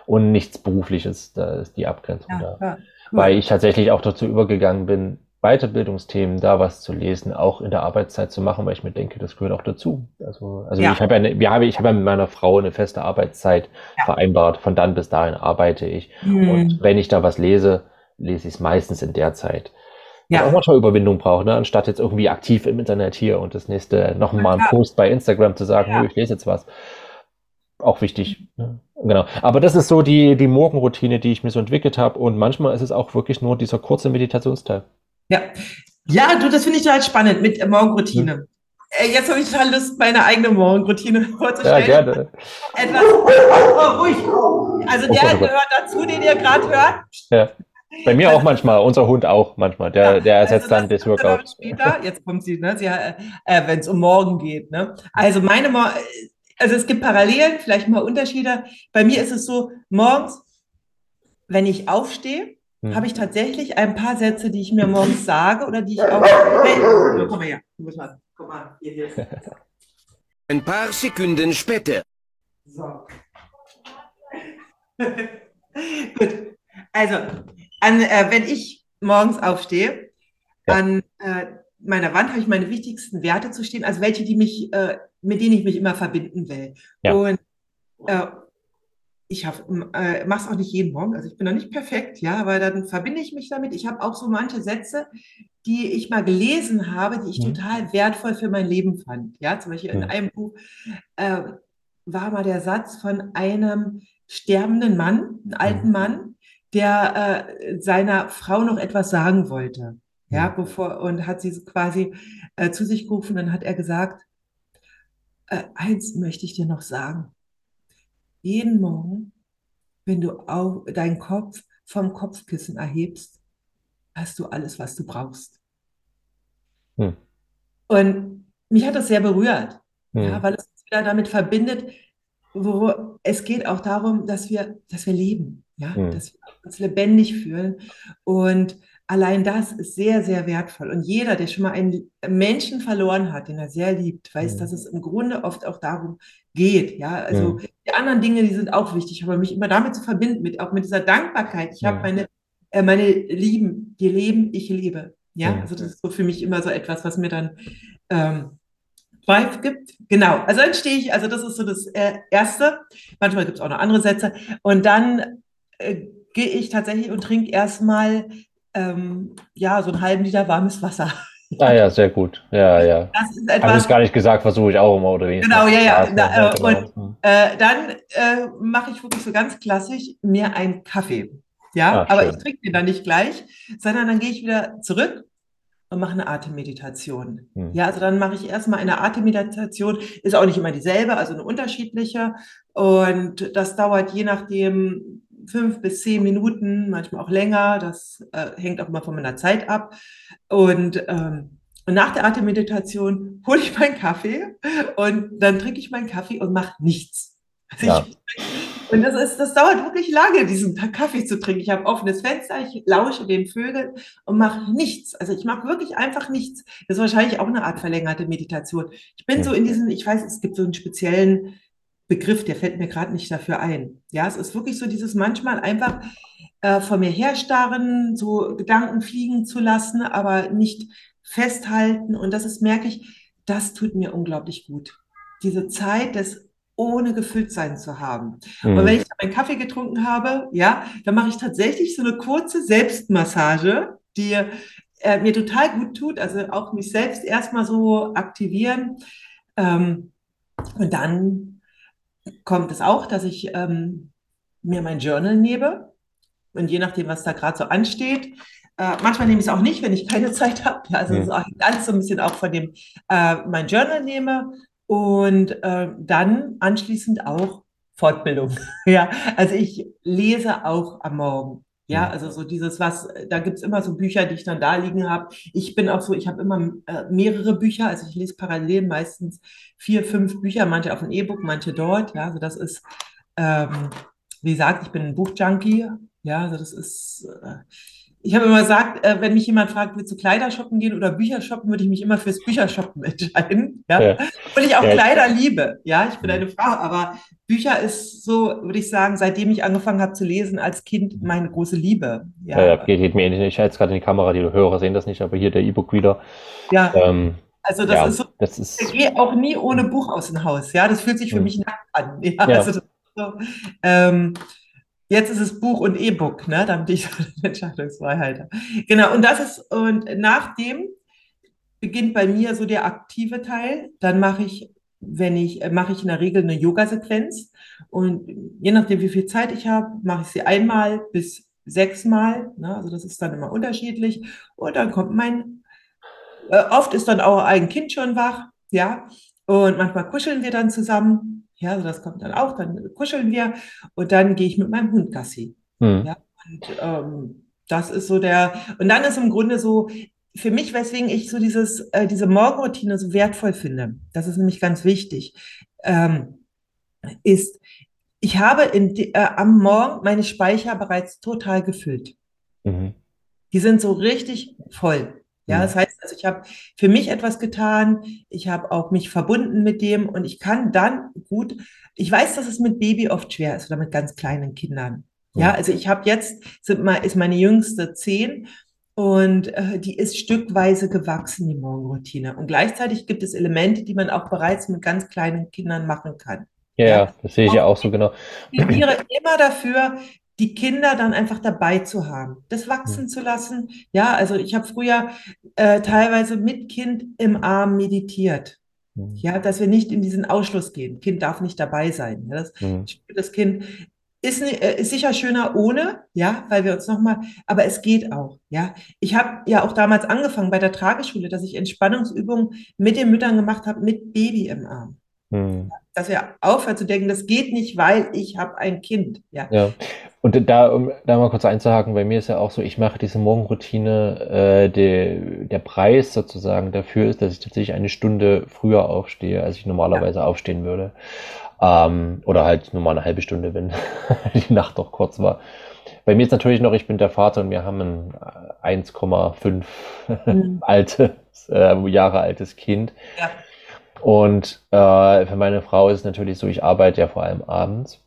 und nichts Berufliches, da ist die Abgrenzung ja, da. Ja. Weil ich tatsächlich auch dazu übergegangen bin, Weiterbildungsthemen da was zu lesen, auch in der Arbeitszeit zu machen, weil ich mir denke, das gehört auch dazu. Also, also ja. ich habe eine, wir ich habe ja mit meiner Frau eine feste Arbeitszeit ja. vereinbart. Von dann bis dahin arbeite ich. Mhm. Und wenn ich da was lese, lese ich es meistens in der Zeit. Ja. Was auch manchmal Überwindung braucht, ne? anstatt jetzt irgendwie aktiv im Internet hier und das nächste noch mal einen Post bei Instagram zu sagen, ja. ich lese jetzt was. Auch wichtig. Ne? Genau. Aber das ist so die, die Morgenroutine, die ich mir so entwickelt habe. Und manchmal ist es auch wirklich nur dieser kurze Meditationsteil. Ja, ja, du, das finde ich total spannend mit Morgenroutine. Hm. Äh, jetzt habe ich total Lust, meine eigene Morgenroutine vorzustellen. Ja, gerne. Etwas oh, ruhig. Also der oh, gehört dazu, den ihr gerade hört. Ja. Bei mir auch manchmal, unser Hund auch manchmal. Der, ja, der ersetzt also dann das Workout. Später, jetzt kommt sie, ne, sie äh, wenn es um morgen geht. Ne? Also meine Mor also es gibt Parallelen, vielleicht mal Unterschiede. Bei mir ist es so, morgens, wenn ich aufstehe, hm. habe ich tatsächlich ein paar Sätze, die ich mir morgens sage oder die ich auch. Hey, komm mal her. Komm mal, hier, hier. Ein paar Sekunden später. So. Gut. Also, an, äh, wenn ich morgens aufstehe, ja. an äh, meiner Wand habe ich meine wichtigsten Werte zu stehen, also welche, die mich, äh, mit denen ich mich immer verbinden will. Ja. Und äh, ich äh, mache es auch nicht jeden Morgen, also ich bin noch nicht perfekt, ja, aber dann verbinde ich mich damit. Ich habe auch so manche Sätze, die ich mal gelesen habe, die ich mhm. total wertvoll für mein Leben fand. Ja, zum Beispiel mhm. in einem Buch äh, war mal der Satz von einem sterbenden Mann, einem alten mhm. Mann, der äh, seiner Frau noch etwas sagen wollte. Ja, bevor, und hat sie quasi äh, zu sich gerufen, dann hat er gesagt, äh, eins möchte ich dir noch sagen jeden Morgen, wenn du auch deinen Kopf vom Kopfkissen erhebst, hast du alles, was du brauchst. Hm. Und mich hat das sehr berührt, hm. ja, weil es uns wieder damit verbindet, wo es geht auch darum, dass wir, dass wir leben, ja, hm. dass wir uns lebendig fühlen. Und allein das ist sehr, sehr wertvoll. Und jeder, der schon mal einen Menschen verloren hat, den er sehr liebt, weiß, mhm. dass es im Grunde oft auch darum geht. Ja, also mhm. die anderen Dinge, die sind auch wichtig, aber mich immer damit zu verbinden, mit, auch mit dieser Dankbarkeit. Ich mhm. habe meine, äh, meine Lieben, die leben, ich lebe. Ja, also das ist so für mich immer so etwas, was mir dann ähm, Drive gibt. Genau, also dann stehe ich, also das ist so das äh, Erste. Manchmal gibt es auch noch andere Sätze. Und dann äh, gehe ich tatsächlich und trinke erstmal ähm, ja, so einen halben Liter warmes Wasser. Ah ja, sehr gut. Ja, ja. Das ist etwas. Habe ich gar nicht gesagt, versuche ich auch immer oder wenigstens. Genau, ja, ja. Da, äh, und äh, dann äh, mache ich wirklich so ganz klassisch mir einen Kaffee. Ja, Ach, aber schön. ich trinke den dann nicht gleich, sondern dann gehe ich wieder zurück und mache eine Atemmeditation. Hm. Ja, also dann mache ich erstmal eine Atemmeditation, ist auch nicht immer dieselbe, also eine unterschiedliche. Und das dauert je nachdem, fünf bis zehn Minuten, manchmal auch länger. Das äh, hängt auch immer von meiner Zeit ab. Und, ähm, und nach der Atemmeditation hole ich meinen Kaffee und dann trinke ich meinen Kaffee und mache nichts. Also ja. ich, und das, ist, das dauert wirklich lange, diesen Kaffee zu trinken. Ich habe offenes Fenster, ich lausche den Vögeln und mache nichts. Also ich mache wirklich einfach nichts. Das ist wahrscheinlich auch eine Art verlängerte Meditation. Ich bin so in diesen, ich weiß, es gibt so einen speziellen Begriff, der fällt mir gerade nicht dafür ein. Ja, es ist wirklich so dieses manchmal einfach äh, vor mir herstarren, so Gedanken fliegen zu lassen, aber nicht festhalten. Und das ist, merke ich, das tut mir unglaublich gut. Diese Zeit des ohne gefüllt sein zu haben. Mhm. Und wenn ich meinen Kaffee getrunken habe, ja, dann mache ich tatsächlich so eine kurze Selbstmassage, die äh, mir total gut tut. Also auch mich selbst erstmal so aktivieren. Ähm, und dann kommt es auch, dass ich ähm, mir mein Journal nehme. Und je nachdem, was da gerade so ansteht, äh, manchmal nehme ich es auch nicht, wenn ich keine Zeit habe. Ja, also mhm. alles so ein bisschen auch von dem äh, mein Journal nehme und äh, dann anschließend auch Fortbildung. ja, also ich lese auch am Morgen. Ja, also so dieses was, da gibt's immer so Bücher, die ich dann da liegen habe. Ich bin auch so, ich habe immer äh, mehrere Bücher, also ich lese parallel meistens vier, fünf Bücher, manche auf dem E-Book, manche dort. Ja, also das ist ähm, wie gesagt, ich bin ein Buchjunkie. Ja, also das ist, äh, ich habe immer gesagt, äh, wenn mich jemand fragt, willst du Kleider shoppen gehen oder Bücher shoppen, würde ich mich immer fürs Büchershoppen entscheiden. Ja? ja. Und ich auch ja. Kleider liebe. Ja, ich bin eine Frau, aber Bücher ist so, würde ich sagen, seitdem ich angefangen habe zu lesen als Kind, meine große Liebe. Ja, ja geht, geht mir ähnlich. Ich halte es gerade in die Kamera, die Hörer sehen das nicht, aber hier der E-Book-Reader. Ja. Ähm, also das ist so, das ist, ich gehe auch nie ohne Buch aus dem Haus. Ja, das fühlt sich für hm. mich nackt an. Ja, also so, ähm, Jetzt ist es Buch und E-Book, ne, damit ich so eine Entscheidungsfreiheit habe. Genau, und das ist, und nachdem beginnt bei mir so der aktive Teil. Dann mache ich, wenn ich, mache ich in der Regel eine Yoga-Sequenz. Und je nachdem, wie viel Zeit ich habe, mache ich sie einmal bis sechsmal. Ne? Also das ist dann immer unterschiedlich. Und dann kommt mein, äh, oft ist dann auch ein Kind schon wach, ja. Und manchmal kuscheln wir dann zusammen. Ja, also das kommt dann auch, dann kuscheln wir und dann gehe ich mit meinem Hund Gassi. Mhm. Ja, und ähm, das ist so der, und dann ist im Grunde so, für mich, weswegen ich so dieses, äh, diese Morgenroutine so wertvoll finde, das ist nämlich ganz wichtig, ähm, ist, ich habe in, äh, am Morgen meine Speicher bereits total gefüllt. Mhm. Die sind so richtig voll. Ja, mhm. das heißt, also ich habe für mich etwas getan, ich habe auch mich verbunden mit dem und ich kann dann gut, ich weiß, dass es mit Baby oft schwer ist oder mit ganz kleinen Kindern. Ja, also ich habe jetzt, sind mal, ist meine jüngste zehn und äh, die ist stückweise gewachsen, die Morgenroutine. Und gleichzeitig gibt es Elemente, die man auch bereits mit ganz kleinen Kindern machen kann. Ja, ja. das sehe ich ja auch so genau. Ich plädiere immer dafür, die Kinder dann einfach dabei zu haben, das wachsen mhm. zu lassen. Ja, also ich habe früher äh, teilweise mit Kind im Arm meditiert. Mhm. Ja, dass wir nicht in diesen Ausschluss gehen. Kind darf nicht dabei sein. Ja, das, das Kind ist, äh, ist sicher schöner ohne, ja, weil wir uns nochmal, aber es geht auch, ja. Ich habe ja auch damals angefangen bei der Trageschule, dass ich Entspannungsübungen mit den Müttern gemacht habe, mit Baby im Arm. Hm. Dass wir aufhören zu denken, das geht nicht, weil ich habe ein Kind. Ja. ja. Und da, um da mal kurz einzuhaken, bei mir ist ja auch so, ich mache diese Morgenroutine, äh, de, der Preis sozusagen dafür ist, dass ich tatsächlich eine Stunde früher aufstehe, als ich normalerweise ja. aufstehen würde. Ähm, oder halt nur mal eine halbe Stunde, wenn die Nacht doch kurz war. Bei mir ist natürlich noch, ich bin der Vater und wir haben ein 1,5 mhm. altes, äh, Jahre altes Kind. Ja. Und äh, für meine Frau ist es natürlich so, ich arbeite ja vor allem abends.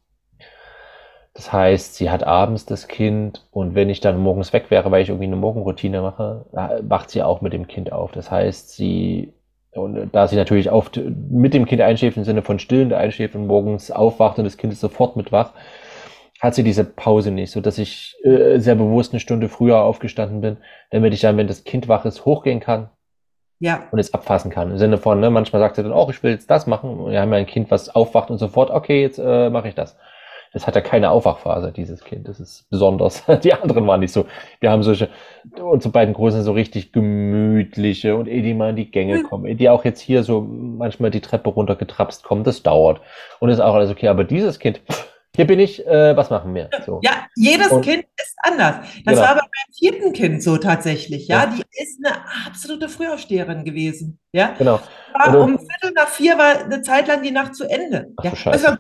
Das heißt, sie hat abends das Kind und wenn ich dann morgens weg wäre, weil ich irgendwie eine Morgenroutine mache, wacht sie auch mit dem Kind auf. Das heißt, sie, und da sie natürlich oft mit dem Kind einschläft, im Sinne von stillend einschläft und morgens aufwacht und das Kind ist sofort mit wach, hat sie diese Pause nicht, so dass ich äh, sehr bewusst eine Stunde früher aufgestanden bin, damit ich dann, wenn das Kind wach ist, hochgehen kann, ja. und es abfassen kann. Im Sinne von, ne, manchmal sagt er dann auch, ich will jetzt das machen. Und wir haben ja ein Kind, was aufwacht und sofort, okay, jetzt äh, mache ich das. Das hat ja keine Aufwachphase, dieses Kind. Das ist besonders. Die anderen waren nicht so. Wir haben solche, unsere beiden Großen so richtig gemütliche und ehe die mal in die Gänge mhm. kommen, die auch jetzt hier so manchmal die Treppe runtergetrapst kommen, das dauert. Und ist auch alles okay. Aber dieses Kind, hier bin ich, äh, was machen wir? So. Ja, jedes und, Kind ist anders. Das genau. war bei meinem vierten Kind so tatsächlich. Ja? ja, die ist eine absolute Frühaufsteherin gewesen. Ja, genau. War um Viertel nach vier war eine Zeit lang die Nacht zu Ende. Ach, ja,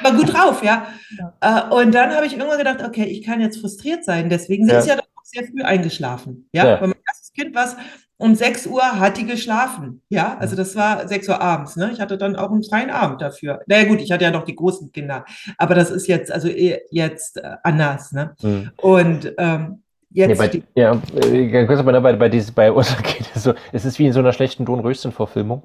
war gut, war gut drauf, ja. ja. Äh, und dann habe ich irgendwann gedacht, okay, ich kann jetzt frustriert sein. Deswegen sind ja. sie ja auch sehr früh eingeschlafen. Ja, ja. Weil mein erstes Kind, was um 6 Uhr hat die geschlafen. Ja, also das war 6 Uhr abends. Ne? Ich hatte dann auch einen freien Abend dafür. Na naja, gut, ich hatte ja noch die großen Kinder. Aber das ist jetzt, also eh jetzt äh, anders. Ne? Mhm. Und ähm, jetzt. Nee, bei, ja, äh, kurz bei, bei, bei, dieses, bei uns geht es so, es ist wie in so einer schlechten Don-Röschen-Verfilmung.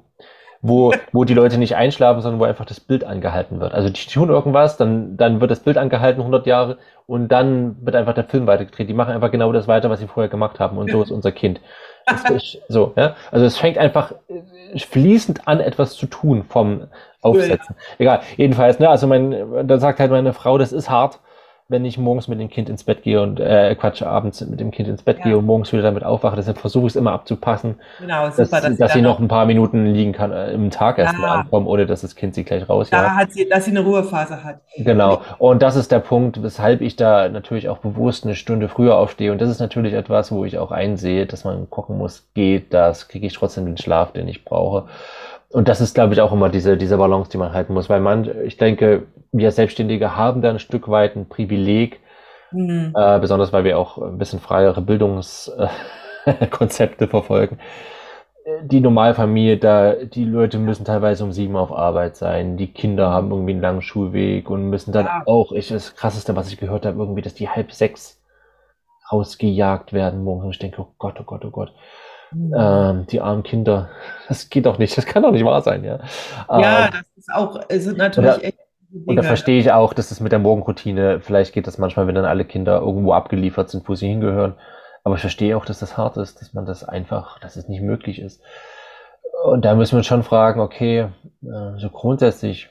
Wo, wo die Leute nicht einschlafen, sondern wo einfach das Bild angehalten wird. Also die tun irgendwas, dann, dann wird das Bild angehalten, 100 Jahre, und dann wird einfach der Film weitergedreht. Die machen einfach genau das weiter, was sie vorher gemacht haben. Und so ist unser Kind. Ist, so, ja. Also es fängt einfach äh, fließend an, etwas zu tun vom Aufsetzen. Egal. Jedenfalls, ne, also mein, da sagt halt meine Frau, das ist hart wenn ich morgens mit dem Kind ins Bett gehe und äh, Quatsch, abends mit dem Kind ins Bett ja. gehe und morgens wieder damit aufwache. Deshalb versuche ich es immer abzupassen, genau, super, dass, dass, dass sie noch ein paar Minuten liegen kann, äh, im Tag erst ja. mal ankommen, ohne dass das Kind sie gleich raus Ja, hat sie, dass sie eine Ruhephase hat. Genau. Und das ist der Punkt, weshalb ich da natürlich auch bewusst eine Stunde früher aufstehe. Und das ist natürlich etwas, wo ich auch einsehe, dass man gucken muss, geht das, kriege ich trotzdem den Schlaf, den ich brauche. Und das ist, glaube ich, auch immer diese, diese Balance, die man halten muss, weil man, ich denke, wir Selbstständige haben da ein Stück weit ein Privileg, mhm. äh, besonders weil wir auch ein bisschen freiere Bildungskonzepte verfolgen. Die Normalfamilie, da, die Leute müssen teilweise um sieben auf Arbeit sein, die Kinder haben irgendwie einen langen Schulweg und müssen dann ja. auch, ich, das krasseste, was ich gehört habe, irgendwie, dass die halb sechs rausgejagt werden morgens. Und ich denke, oh Gott, oh Gott, oh Gott. Mhm. Ähm, die armen Kinder, das geht doch nicht, das kann doch nicht wahr sein, ja. Ja, ähm, das ist auch, es sind natürlich oder, echt. Und da verstehe ich auch, dass das mit der Morgenroutine, vielleicht geht das manchmal, wenn dann alle Kinder irgendwo abgeliefert sind, wo sie hingehören. Aber ich verstehe auch, dass das hart ist, dass man das einfach, dass es nicht möglich ist. Und da müssen wir uns schon fragen, okay, äh, so grundsätzlich,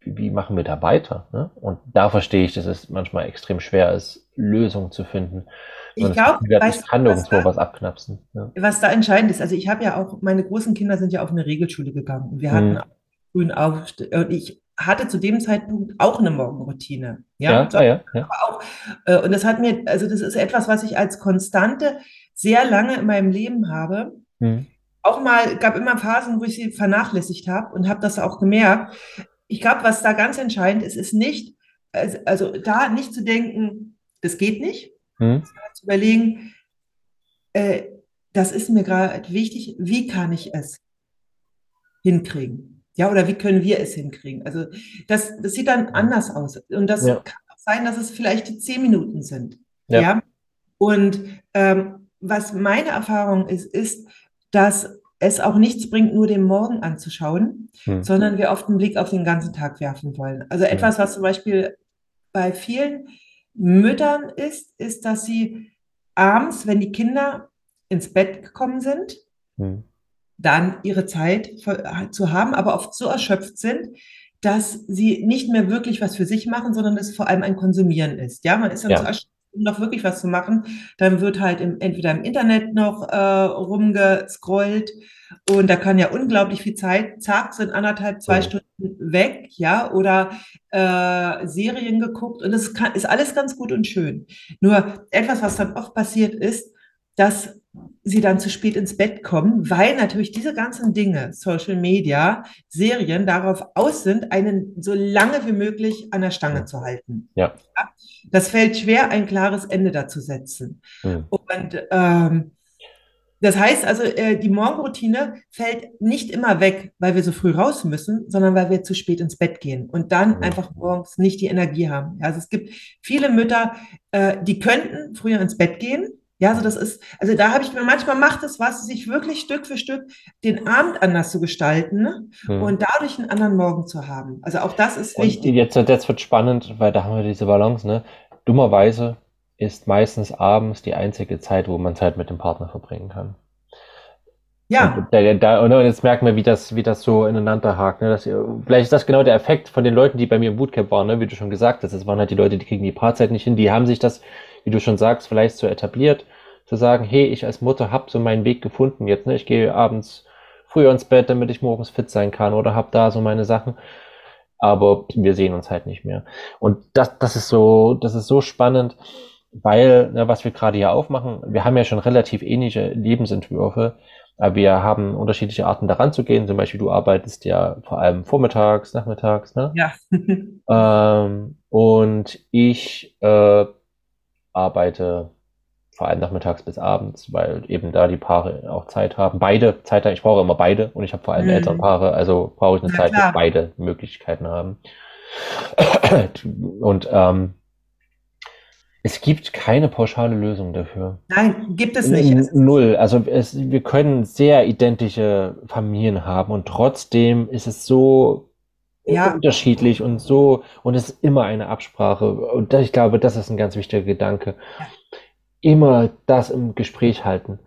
wie machen wir da weiter? Ne? Und da verstehe ich, dass es manchmal extrem schwer ist, Lösungen zu finden. Ich glaube, ich kann nirgendwo was, was abknapsen. Ja. Was da entscheidend ist, also ich habe ja auch, meine großen Kinder sind ja auf eine Regelschule gegangen und wir hatten hm. frühen auf und ich hatte zu dem Zeitpunkt auch eine Morgenroutine. Ja, ja, ja, ja. Auch, äh, und das hat mir, also das ist etwas, was ich als Konstante sehr lange in meinem Leben habe. Hm. Auch mal, gab immer Phasen, wo ich sie vernachlässigt habe und habe das auch gemerkt. Ich glaube, was da ganz entscheidend ist, ist nicht, also, also da nicht zu denken, das geht nicht, hm. Zu überlegen, äh, das ist mir gerade wichtig, wie kann ich es hinkriegen? Ja, oder wie können wir es hinkriegen? Also das, das sieht dann anders aus. Und das ja. kann auch sein, dass es vielleicht die zehn Minuten sind. Ja. ja? Und ähm, was meine Erfahrung ist, ist, dass es auch nichts bringt, nur den Morgen anzuschauen, hm. sondern wir oft einen Blick auf den ganzen Tag werfen wollen. Also etwas, was zum Beispiel bei vielen Müttern ist, ist, dass sie abends, wenn die Kinder ins Bett gekommen sind, hm. dann ihre Zeit zu haben, aber oft so erschöpft sind, dass sie nicht mehr wirklich was für sich machen, sondern es vor allem ein Konsumieren ist. Ja, man ist dann ja. so erschöpft, um noch wirklich was zu machen. Dann wird halt im, entweder im Internet noch äh, rumgescrollt und da kann ja unglaublich viel Zeit, zack, sind anderthalb, zwei ja. Stunden weg, ja, oder äh, Serien geguckt und das ist alles ganz gut und schön. Nur etwas, was dann oft passiert ist, dass sie dann zu spät ins Bett kommen, weil natürlich diese ganzen Dinge, Social Media, Serien darauf aus sind, einen so lange wie möglich an der Stange zu halten. Ja. Das fällt schwer, ein klares Ende dazu setzen. Mhm. Und ähm, das heißt also, äh, die Morgenroutine fällt nicht immer weg, weil wir so früh raus müssen, sondern weil wir zu spät ins Bett gehen und dann mhm. einfach morgens nicht die Energie haben. Also es gibt viele Mütter, äh, die könnten früher ins Bett gehen. Ja, also das ist, also da habe ich mir manchmal macht es was, sich wirklich Stück für Stück den Abend anders zu gestalten ne? mhm. und dadurch einen anderen Morgen zu haben. Also auch das ist und wichtig. Jetzt, jetzt wird spannend, weil da haben wir diese Balance. Ne? Dummerweise ist meistens abends die einzige Zeit, wo man Zeit mit dem Partner verbringen kann. Ja. Und, da, da, und jetzt merken wir, wie das, wie das so ineinander hakt. Ne? Das, vielleicht ist das genau der Effekt von den Leuten, die bei mir im Bootcamp waren, ne? wie du schon gesagt hast. Das waren halt die Leute, die kriegen die Paarzeit nicht hin. Die haben sich das, wie du schon sagst, vielleicht so etabliert, zu sagen, hey, ich als Mutter habe so meinen Weg gefunden jetzt. Ne? Ich gehe abends früher ins Bett, damit ich morgens fit sein kann oder habe da so meine Sachen aber wir sehen uns halt nicht mehr. Und das, das ist so, das ist so spannend weil, ne, was wir gerade hier aufmachen, wir haben ja schon relativ ähnliche Lebensentwürfe, aber wir haben unterschiedliche Arten daran zu gehen. Zum Beispiel, du arbeitest ja vor allem vormittags, nachmittags, ne? Ja. ähm, und ich äh, arbeite vor allem nachmittags bis abends, weil eben da die Paare auch Zeit haben. Beide Zeit haben. Ich brauche immer beide und ich habe vor allem mhm. Elternpaare, also brauche ich eine ja, Zeit, wo beide Möglichkeiten haben. und ähm, es gibt keine pauschale Lösung dafür. Nein, gibt es nicht. Null. Also es, wir können sehr identische Familien haben und trotzdem ist es so ja. unterschiedlich und so und es ist immer eine Absprache. Und ich glaube, das ist ein ganz wichtiger Gedanke. Ja. Immer das im Gespräch halten.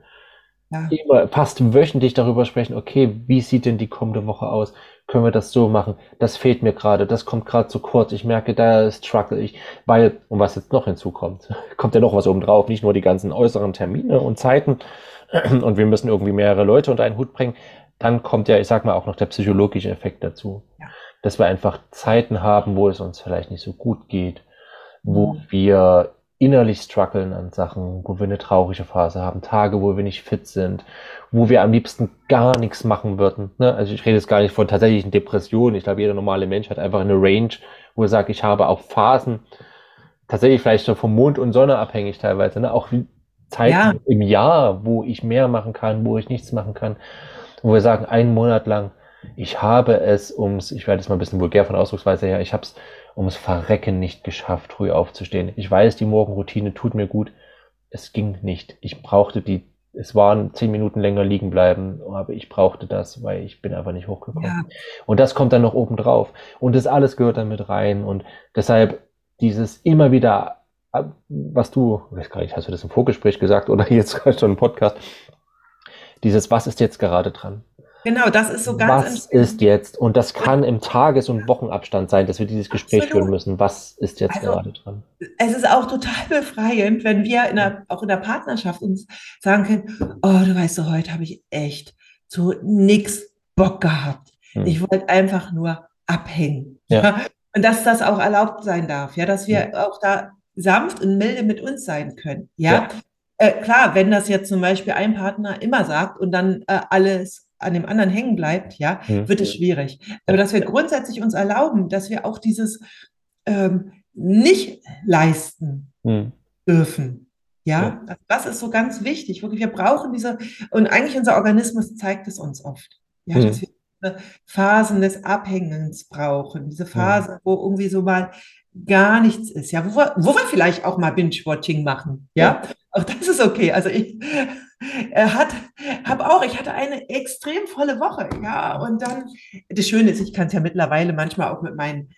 Ja. Immer fast wöchentlich darüber sprechen, okay, wie sieht denn die kommende Woche aus? können wir das so machen? Das fehlt mir gerade, das kommt gerade zu kurz. Ich merke, da struggle ich, weil, und was jetzt noch hinzukommt, kommt ja noch was oben drauf, nicht nur die ganzen äußeren Termine und Zeiten und wir müssen irgendwie mehrere Leute unter einen Hut bringen. Dann kommt ja, ich sag mal, auch noch der psychologische Effekt dazu. Ja. Dass wir einfach Zeiten haben, wo es uns vielleicht nicht so gut geht, wo mhm. wir innerlich strugglen an Sachen, wo wir eine traurige Phase haben, Tage, wo wir nicht fit sind, wo wir am liebsten gar nichts machen würden. Ne? Also ich rede jetzt gar nicht von tatsächlichen Depressionen. Ich glaube, jeder normale Mensch hat einfach eine Range, wo er sagt, ich habe auch Phasen, tatsächlich vielleicht so vom Mond und Sonne abhängig teilweise, ne? auch Zeiten ja. im Jahr, wo ich mehr machen kann, wo ich nichts machen kann, wo wir sagen, einen Monat lang, ich habe es ums, ich werde jetzt mal ein bisschen vulgär von Ausdrucksweise her, ich habe es ums Verrecken nicht geschafft, früh aufzustehen. Ich weiß, die Morgenroutine tut mir gut. Es ging nicht. Ich brauchte die, es waren zehn Minuten länger liegen bleiben, aber ich brauchte das, weil ich bin einfach nicht hochgekommen. Ja. Und das kommt dann noch oben drauf. Und das alles gehört dann mit rein. Und deshalb dieses immer wieder, was du, ich weiß gar nicht, hast du das im Vorgespräch gesagt oder jetzt schon im Podcast, dieses, was ist jetzt gerade dran? Genau, das ist so ganz. Was ist jetzt? Und das kann im Tages- und Wochenabstand sein, dass wir dieses Gespräch Absolut. führen müssen. Was ist jetzt also, gerade dran? Es ist auch total befreiend, wenn wir in der, auch in der Partnerschaft uns sagen können, oh, du weißt, so, heute habe ich echt so nix Bock gehabt. Hm. Ich wollte einfach nur abhängen. Ja. Und dass das auch erlaubt sein darf, ja, dass wir ja. auch da sanft und milde mit uns sein können. Ja. ja. Äh, klar, wenn das jetzt zum Beispiel ein Partner immer sagt und dann äh, alles an dem anderen hängen bleibt, ja, mhm. wird es schwierig. Aber dass wir grundsätzlich uns erlauben, dass wir auch dieses ähm, nicht leisten mhm. dürfen. Ja, ja. das ist so ganz wichtig. Wirklich, wir brauchen diese, und eigentlich unser Organismus zeigt es uns oft. Ja, mhm. dass wir Phasen des Abhängens brauchen, diese Phase, wo irgendwie so mal gar nichts ist, ja, wo wir, wo wir vielleicht auch mal Binge-Watching machen, ja? ja, auch das ist okay. Also ich äh, hat, habe auch, ich hatte eine extrem volle Woche, ja, und dann, das Schöne ist, ich kann es ja mittlerweile manchmal auch mit meinen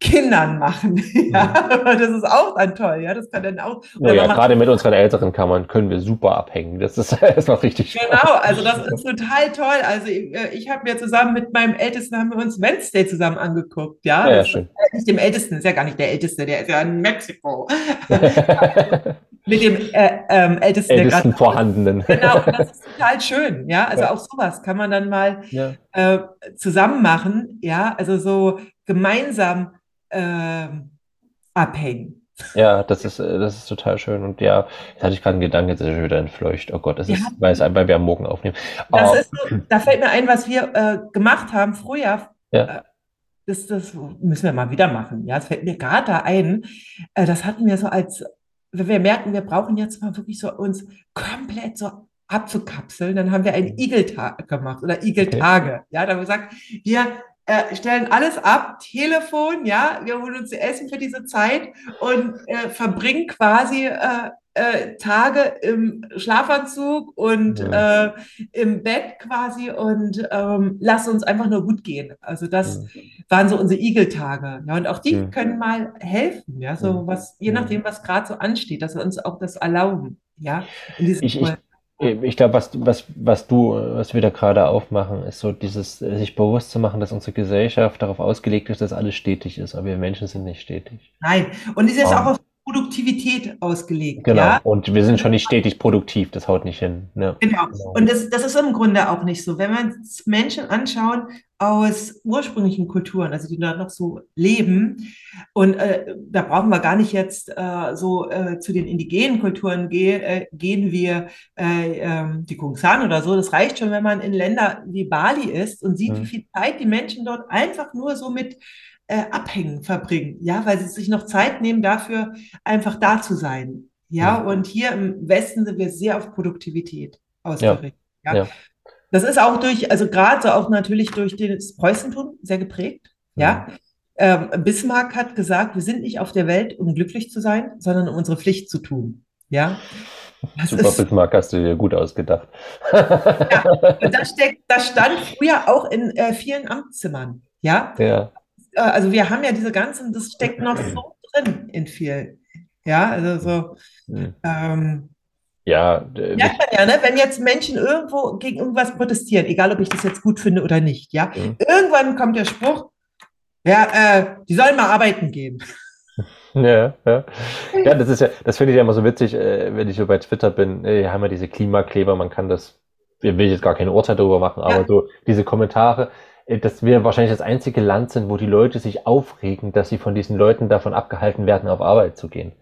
Kindern machen. Ja, das ist auch dann toll. Ja, das kann dann auch. Ja, ja gerade mit unseren älteren Kammern können wir super abhängen. Das ist, noch richtig schön. Genau, also das ist total toll. Also ich, äh, ich habe mir zusammen mit meinem Ältesten haben wir uns Wednesday zusammen angeguckt. Ja, ja, ja schön. Ist, nicht dem Ältesten, ist ja gar nicht der Älteste, der ist ja in Mexiko. mit dem äh, ähm, Ältesten, Ältesten vorhandenen. Genau, das ist total schön. Ja, also ja. auch sowas kann man dann mal ja. äh, zusammen machen. Ja, also so gemeinsam äh, abhängen. Ja, das ist, äh, das ist total schön. Und ja, jetzt hatte ich gerade einen Gedanken, jetzt ist er wieder entfleucht. Oh Gott, das ist, ja. weil, es, weil wir am Morgen aufnehmen. Das oh. ist so, da fällt mir ein, was wir äh, gemacht haben früher. Ja. Äh, das, das müssen wir mal wieder machen. Ja, es fällt mir gerade da ein. Äh, das hatten wir so als, wenn wir merken, wir brauchen jetzt mal wirklich so uns komplett so abzukapseln, dann haben wir einen Igeltag gemacht oder Igeltage. Okay. Ja, da haben wir gesagt, wir äh, stellen alles ab, Telefon, ja, wir holen uns Essen für diese Zeit und äh, verbringen quasi äh, äh, Tage im Schlafanzug und ja. äh, im Bett quasi und ähm, lass uns einfach nur gut gehen. Also das ja. waren so unsere Igeltage. Ja, und auch die ja. können mal helfen, ja, so was, je nachdem, was gerade so ansteht, dass wir uns auch das erlauben. Ja, ich, ich, ich glaube, was, was, was du, was wir da gerade aufmachen, ist so dieses, äh, sich bewusst zu machen, dass unsere Gesellschaft darauf ausgelegt ist, dass alles stetig ist, aber wir Menschen sind nicht stetig. Nein, und es ist auch auf Produktivität ausgelegt. Genau, ja? und wir sind schon nicht stetig produktiv, das haut nicht hin. Ne? Genau, und das, das ist im Grunde auch nicht so. Wenn wir uns Menschen anschauen aus ursprünglichen Kulturen, also die da noch so leben, und äh, da brauchen wir gar nicht jetzt äh, so äh, zu den indigenen Kulturen ge äh, gehen, wir äh, ähm, die Kungsan oder so, das reicht schon, wenn man in Länder wie Bali ist und sieht, mhm. wie viel Zeit die Menschen dort einfach nur so mit äh, Abhängen verbringen, ja, weil sie sich noch Zeit nehmen, dafür einfach da zu sein. Ja, ja. und hier im Westen sind wir sehr auf Produktivität ausgerichtet. Ja. ja. Das ist auch durch, also gerade so auch natürlich durch das Preußentum sehr geprägt. Ja. Ähm, Bismarck hat gesagt, wir sind nicht auf der Welt, um glücklich zu sein, sondern um unsere Pflicht zu tun. Ja. Das Super, ist, Bismarck hast du dir gut ausgedacht. ja, und das, steckt, das stand früher auch in äh, vielen Amtszimmern. Ja? ja. Äh, also wir haben ja diese ganzen, das steckt noch so drin in vielen. Ja, also so. Hm. Ähm, ja, äh, merkt man ja, ne? wenn jetzt Menschen irgendwo gegen irgendwas protestieren, egal ob ich das jetzt gut finde oder nicht, ja, mhm. irgendwann kommt der Spruch, ja, äh, die sollen mal arbeiten gehen. Ja, ja. Ja, das ist ja, das finde ich ja immer so witzig, äh, wenn ich so bei Twitter bin, äh, haben wir diese Klimakleber, man kann das, will ich jetzt gar keine Urteil darüber machen, aber ja. so diese Kommentare, dass wir wahrscheinlich das einzige Land sind, wo die Leute sich aufregen, dass sie von diesen Leuten davon abgehalten werden, auf Arbeit zu gehen.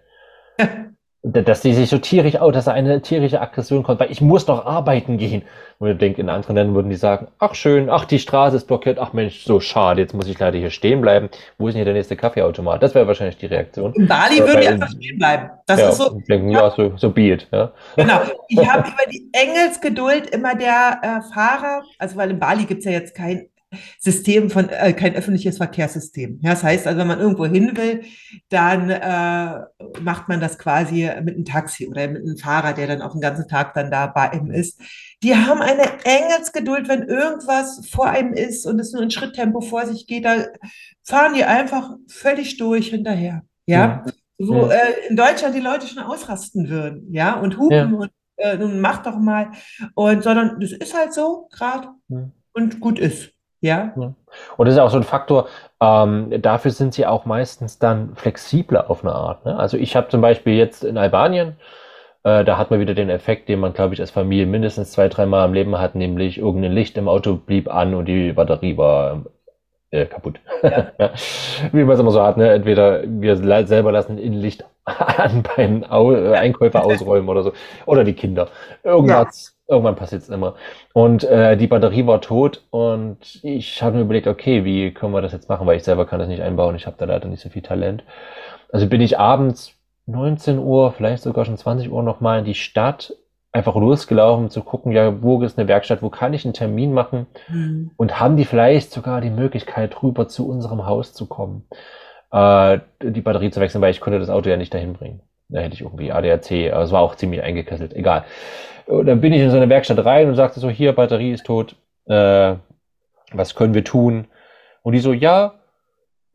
dass die sich so tierisch aus, dass da eine tierische Aggression kommt, weil ich muss doch arbeiten gehen. Und ich denke, in anderen Ländern würden die sagen, ach schön, ach die Straße ist blockiert, ach Mensch, so schade, jetzt muss ich leider hier stehen bleiben. Wo ist denn hier der nächste Kaffeeautomat? Das wäre wahrscheinlich die Reaktion. In Bali würden die einfach stehen bleiben. Das ja, ist so. Denken, ja, so, so be it, ja. Genau. Ich habe über die Engelsgeduld immer der äh, Fahrer, also weil in Bali gibt's ja jetzt kein System von, äh, kein öffentliches Verkehrssystem. Ja, das heißt also, wenn man irgendwo hin will, dann äh, macht man das quasi mit einem Taxi oder mit einem Fahrer, der dann auch den ganzen Tag dann da bei ihm ist. Die haben eine Engelsgeduld, wenn irgendwas vor einem ist und es nur in Schritttempo vor sich geht, da fahren die einfach völlig durch hinterher. Ja, ja. wo ja. Äh, in Deutschland die Leute schon ausrasten würden, ja, und hupen ja. und äh, nun mach doch mal. Und sondern das ist halt so gerade und gut ist. Ja. ja. Und das ist auch so ein Faktor, ähm, dafür sind sie auch meistens dann flexibler auf eine Art. Ne? Also ich habe zum Beispiel jetzt in Albanien, äh, da hat man wieder den Effekt, den man, glaube ich, als Familie mindestens zwei, dreimal im Leben hat, nämlich irgendein Licht im Auto blieb an und die Batterie war äh, kaputt. Ja. Wie man es immer so hat, ne? Entweder wir selber lassen Innenlicht an beim Au äh, Einkäufer ausräumen oder so. Oder die Kinder. Irgendwas. Ja Irgendwann passiert es immer. Und äh, die Batterie war tot und ich habe mir überlegt, okay, wie können wir das jetzt machen, weil ich selber kann das nicht einbauen. Ich habe da leider nicht so viel Talent. Also bin ich abends 19 Uhr, vielleicht sogar schon 20 Uhr nochmal in die Stadt einfach losgelaufen, um zu gucken, ja, wo ist eine Werkstatt, wo kann ich einen Termin machen mhm. und haben die vielleicht sogar die Möglichkeit, rüber zu unserem Haus zu kommen, äh, die Batterie zu wechseln, weil ich konnte das Auto ja nicht dahin bringen. Da hätte ich irgendwie ADAC, aber es war auch ziemlich eingekesselt, egal. Und dann bin ich in so eine Werkstatt rein und sagte so, hier, Batterie ist tot, äh, was können wir tun? Und die so, ja,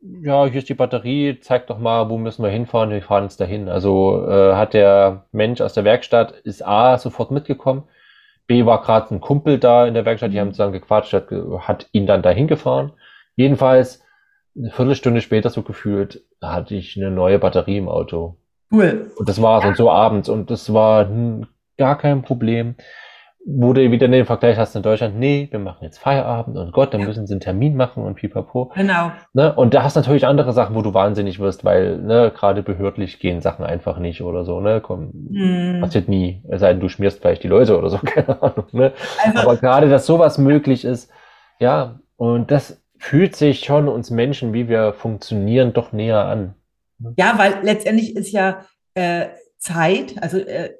ja, hier ist die Batterie, zeig doch mal, wo müssen wir hinfahren, wir fahren jetzt dahin. Also äh, hat der Mensch aus der Werkstatt, ist A, sofort mitgekommen, B, war gerade ein Kumpel da in der Werkstatt, die haben zusammen gequatscht, hat, hat ihn dann dahin gefahren. Jedenfalls, eine Viertelstunde später so gefühlt, hatte ich eine neue Batterie im Auto. Cool. Und das war's. Ja. Und so abends. Und das war hm, gar kein Problem. Wo du wieder den Vergleich hast in Deutschland, nee, wir machen jetzt Feierabend und Gott, dann ja. müssen sie einen Termin machen und pipapo. Genau. Ne? Und da hast du natürlich andere Sachen, wo du wahnsinnig wirst, weil ne, gerade behördlich gehen Sachen einfach nicht oder so, ne? Komm, hm. passiert nie. Es sei denn, du schmierst vielleicht die Leute oder so, keine Ahnung. Ne? Also, Aber gerade, dass sowas möglich ist, ja, und das fühlt sich schon uns Menschen, wie wir funktionieren, doch näher an. Ja, weil letztendlich ist ja äh, Zeit, also äh,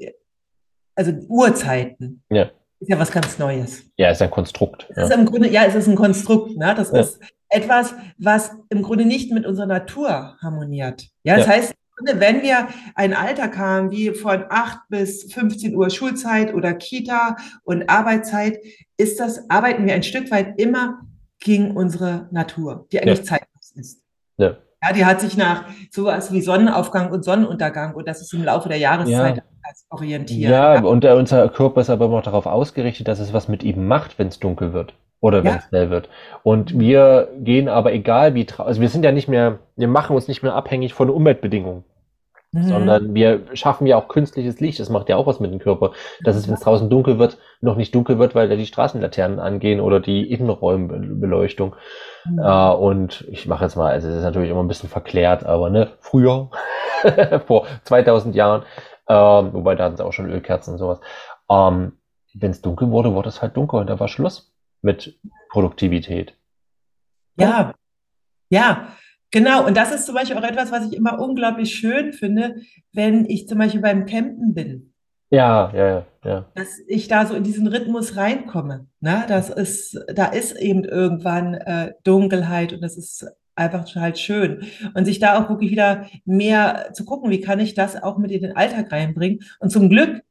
also Uhrzeiten. Ja. Ist ja was ganz Neues. Ja, ist ein Konstrukt. Ja. Ist im Grunde, ja, es ist ein Konstrukt. Ne? Das ja. ist etwas, was im Grunde nicht mit unserer Natur harmoniert. Ja, das ja. heißt, wenn wir ein Alter haben wie von 8 bis 15 Uhr Schulzeit oder Kita und Arbeitszeit, ist das, arbeiten wir ein Stück weit immer gegen unsere Natur, die eigentlich ja. zeitlos ist. Ja. Ja, die hat sich nach sowas wie Sonnenaufgang und Sonnenuntergang und das ist im Laufe der Jahreszeit ja orientieren. Ja, und der, unser Körper ist aber immer darauf ausgerichtet, dass es was mit ihm macht, wenn es dunkel wird oder wenn es ja. hell wird. Und wir gehen aber egal wie, also wir sind ja nicht mehr, wir machen uns nicht mehr abhängig von Umweltbedingungen. Mhm. Sondern wir schaffen ja auch künstliches Licht. Das macht ja auch was mit dem Körper. Dass es, wenn es draußen dunkel wird, noch nicht dunkel wird, weil da die Straßenlaternen angehen oder die Innenräumbeleuchtung. Mhm. Äh, und ich mache jetzt mal, also es ist natürlich immer ein bisschen verklärt, aber ne, früher, vor 2000 Jahren, ähm, wobei da hatten sie auch schon Ölkerzen und sowas. Ähm, Wenn es dunkel wurde, wurde es halt dunkel und da war Schluss mit Produktivität. Ja, ja, genau. Und das ist zum Beispiel auch etwas, was ich immer unglaublich schön finde, wenn ich zum Beispiel beim Campen bin. Ja, ja, ja, ja. Dass ich da so in diesen Rhythmus reinkomme. Ne? Das ist, da ist eben irgendwann äh, Dunkelheit und das ist einfach total schön. Und sich da auch wirklich wieder mehr zu gucken, wie kann ich das auch mit in den Alltag reinbringen. Und zum Glück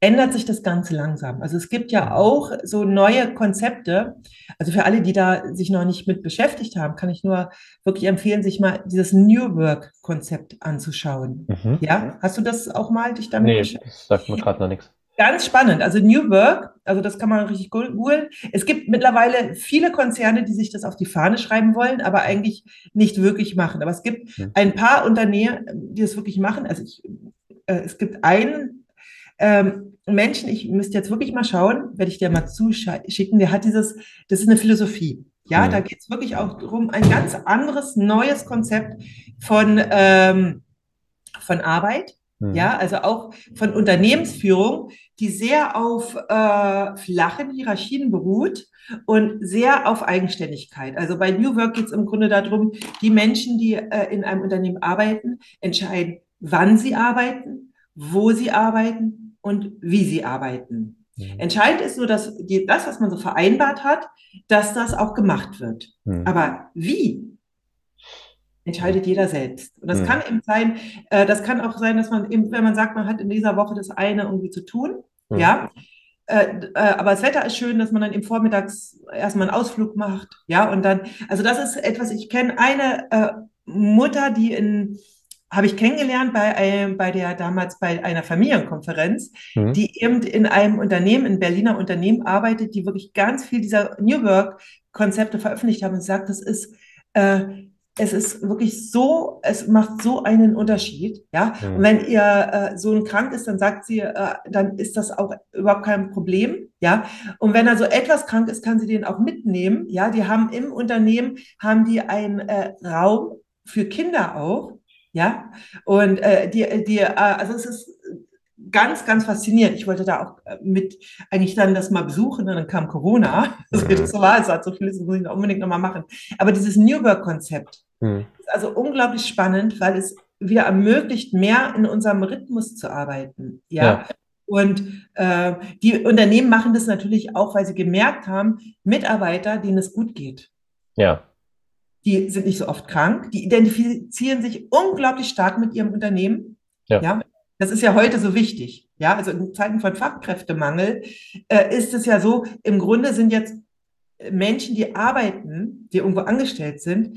ändert sich das Ganze langsam. Also es gibt ja auch so neue Konzepte. Also für alle, die da sich noch nicht mit beschäftigt haben, kann ich nur wirklich empfehlen, sich mal dieses New Work Konzept anzuschauen. Mhm. Ja, hast du das auch mal dich damit nee, beschäftigt? Das sagt mir gerade noch nichts. Ganz spannend. Also New Work, also das kann man richtig googeln. Es gibt mittlerweile viele Konzerne, die sich das auf die Fahne schreiben wollen, aber eigentlich nicht wirklich machen. Aber es gibt hm. ein paar Unternehmen, die das wirklich machen. Also ich, äh, es gibt einen ähm, Menschen, ich müsste jetzt wirklich mal schauen, werde ich dir mal zuschicken, der hat dieses, das ist eine Philosophie. Ja, mhm. da geht es wirklich auch darum, ein ganz anderes, neues Konzept von, ähm, von Arbeit Mhm. Ja, also auch von Unternehmensführung, die sehr auf äh, flachen Hierarchien beruht und sehr auf Eigenständigkeit. Also bei New Work geht es im Grunde darum, die Menschen, die äh, in einem Unternehmen arbeiten, entscheiden, wann sie arbeiten, wo sie arbeiten und wie sie arbeiten. Mhm. Entscheidend ist nur, dass die, das, was man so vereinbart hat, dass das auch gemacht wird. Mhm. Aber wie? entscheidet jeder selbst. Und das mhm. kann eben sein, äh, das kann auch sein, dass man eben, wenn man sagt, man hat in dieser Woche das eine irgendwie zu tun, mhm. ja, äh, äh, aber das Wetter ist schön, dass man dann eben vormittags erstmal einen Ausflug macht, ja, und dann, also das ist etwas, ich kenne eine äh, Mutter, die in, habe ich kennengelernt bei, einem, bei der damals bei einer Familienkonferenz, mhm. die eben in einem Unternehmen, in Berliner Unternehmen arbeitet, die wirklich ganz viel dieser New Work Konzepte veröffentlicht haben und sagt, das ist äh, es ist wirklich so, es macht so einen Unterschied, ja. Mhm. Und wenn ihr äh, Sohn krank ist, dann sagt sie, äh, dann ist das auch überhaupt kein Problem, ja. Und wenn er so etwas krank ist, kann sie den auch mitnehmen, ja. Die haben im Unternehmen haben die einen äh, Raum für Kinder auch, ja. Und äh, die, die, äh, also es ist ganz, ganz faszinierend. Ich wollte da auch äh, mit eigentlich dann das mal besuchen, dann kam Corona. Das war, es hat so vieles, muss ich unbedingt nochmal machen. Aber dieses New Work-Konzept mhm. ist also unglaublich spannend, weil es wieder ermöglicht, mehr in unserem Rhythmus zu arbeiten. Ja. ja. Und äh, die Unternehmen machen das natürlich auch, weil sie gemerkt haben, Mitarbeiter, denen es gut geht. Ja. Die sind nicht so oft krank, die identifizieren sich unglaublich stark mit ihrem Unternehmen. Ja. ja? Das ist ja heute so wichtig. Ja, also in Zeiten von Fachkräftemangel äh, ist es ja so, im Grunde sind jetzt Menschen, die arbeiten, die irgendwo angestellt sind,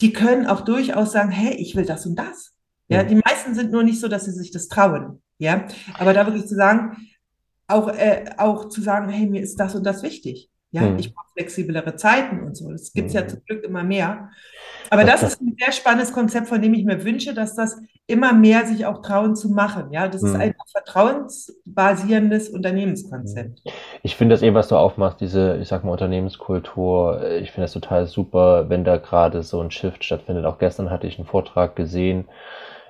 die können auch durchaus sagen, hey, ich will das und das. Ja, die meisten sind nur nicht so, dass sie sich das trauen. Ja, aber da wirklich zu sagen, auch, äh, auch zu sagen, hey, mir ist das und das wichtig. Ja, mhm. ich brauche flexiblere Zeiten und so. Das gibt es mhm. ja zum Glück immer mehr. Aber das, das ist ein sehr spannendes Konzept, von dem ich mir wünsche, dass das immer mehr sich auch trauen zu machen. Ja, das mhm. ist ein vertrauensbasierendes Unternehmenskonzept. Ich finde das eben, was du aufmachst, diese, ich sag mal, Unternehmenskultur. Ich finde das total super, wenn da gerade so ein Shift stattfindet. Auch gestern hatte ich einen Vortrag gesehen.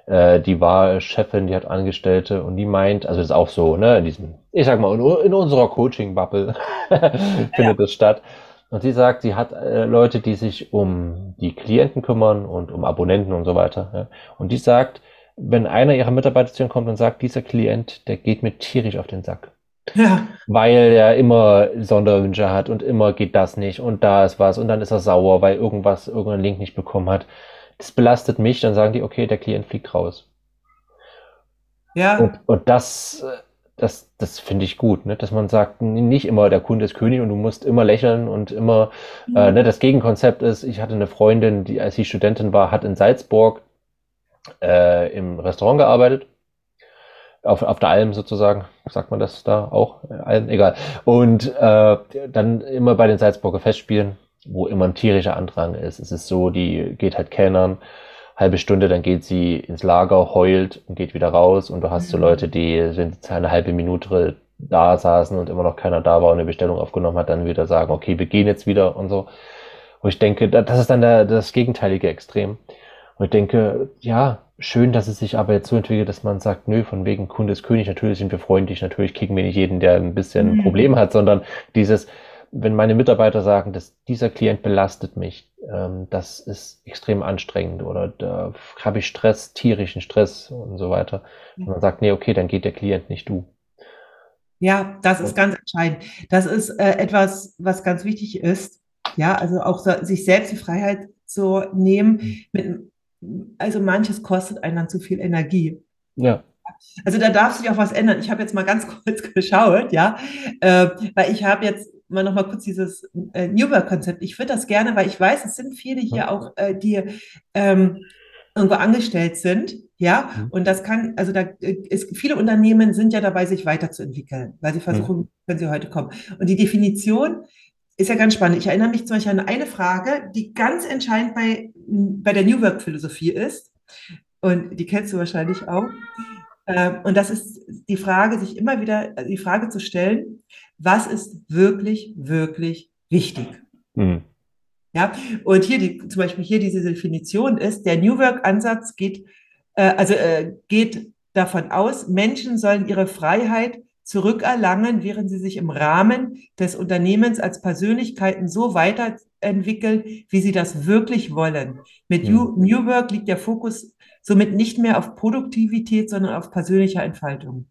Äh, die war Chefin, die hat Angestellte und die meint, also das ist auch so, ne, in diesem, ich sag mal, in, in unserer Coaching-Bubble findet ja. das statt. Und sie sagt, sie hat äh, Leute, die sich um die Klienten kümmern und um Abonnenten und so weiter. Ja. Und die sagt, wenn einer ihrer Mitarbeiter zu ihnen kommt und sagt, dieser Klient, der geht mir tierisch auf den Sack. Ja. Weil er immer Sonderwünsche hat und immer geht das nicht und da ist was und dann ist er sauer, weil irgendwas, irgendein Link nicht bekommen hat. Das belastet mich, dann sagen die, okay, der Klient fliegt raus. Ja. Und, und das äh, das, das finde ich gut, ne? dass man sagt, nicht immer der Kunde ist König und du musst immer lächeln und immer, mhm. äh, ne? das Gegenkonzept ist, ich hatte eine Freundin, die als sie Studentin war, hat in Salzburg äh, im Restaurant gearbeitet, auf, auf der Alm sozusagen, sagt man das da auch, Alm, egal. Und äh, dann immer bei den Salzburger Festspielen, wo immer ein tierischer Andrang ist. Es ist so, die geht halt Kellnern, halbe Stunde, dann geht sie ins Lager, heult und geht wieder raus. Und du hast so mhm. Leute, die, wenn sie eine halbe Minute da saßen und immer noch keiner da war und eine Bestellung aufgenommen hat, dann wieder sagen, okay, wir gehen jetzt wieder und so. Wo ich denke, das ist dann der, das gegenteilige Extrem. Und ich denke, ja, schön, dass es sich aber jetzt so entwickelt, dass man sagt, nö, von wegen Kunde ist König, natürlich sind wir freundlich, natürlich kriegen wir nicht jeden, der ein bisschen ein mhm. Problem hat, sondern dieses, wenn meine Mitarbeiter sagen, dass dieser Klient belastet mich, ähm, das ist extrem anstrengend oder da habe ich Stress, tierischen Stress und so weiter. Und man sagt, nee, okay, dann geht der Klient nicht du. Ja, das ist ganz entscheidend. Das ist äh, etwas, was ganz wichtig ist. Ja, also auch so, sich selbst die Freiheit zu nehmen. Mit, also manches kostet einen dann zu viel Energie. Ja. Also da darf sich auch was ändern. Ich habe jetzt mal ganz kurz geschaut, ja, äh, weil ich habe jetzt mal noch mal kurz dieses äh, Newberg-Konzept. Ich würde das gerne, weil ich weiß, es sind viele hier auch, äh, die ähm, irgendwo angestellt sind, ja, mhm. und das kann, also da ist, viele Unternehmen sind ja dabei, sich weiterzuentwickeln, weil sie versuchen, mhm. wenn sie heute kommen. Und die Definition ist ja ganz spannend. Ich erinnere mich zum Beispiel an eine Frage, die ganz entscheidend bei, bei der New Work-Philosophie ist. Und die kennst du wahrscheinlich auch. Ähm, und das ist die Frage, sich immer wieder die Frage zu stellen, was ist wirklich, wirklich wichtig? Mhm. Ja, und hier die, zum Beispiel hier diese Definition ist, der New Work-Ansatz geht, äh, also äh, geht davon aus, Menschen sollen ihre Freiheit zurückerlangen, während sie sich im Rahmen des Unternehmens als Persönlichkeiten so weiterentwickeln, wie sie das wirklich wollen. Mit Ja. New New Work liegt der Fokus somit nicht mehr auf Produktivität, sondern auf persönlicher Entfaltung.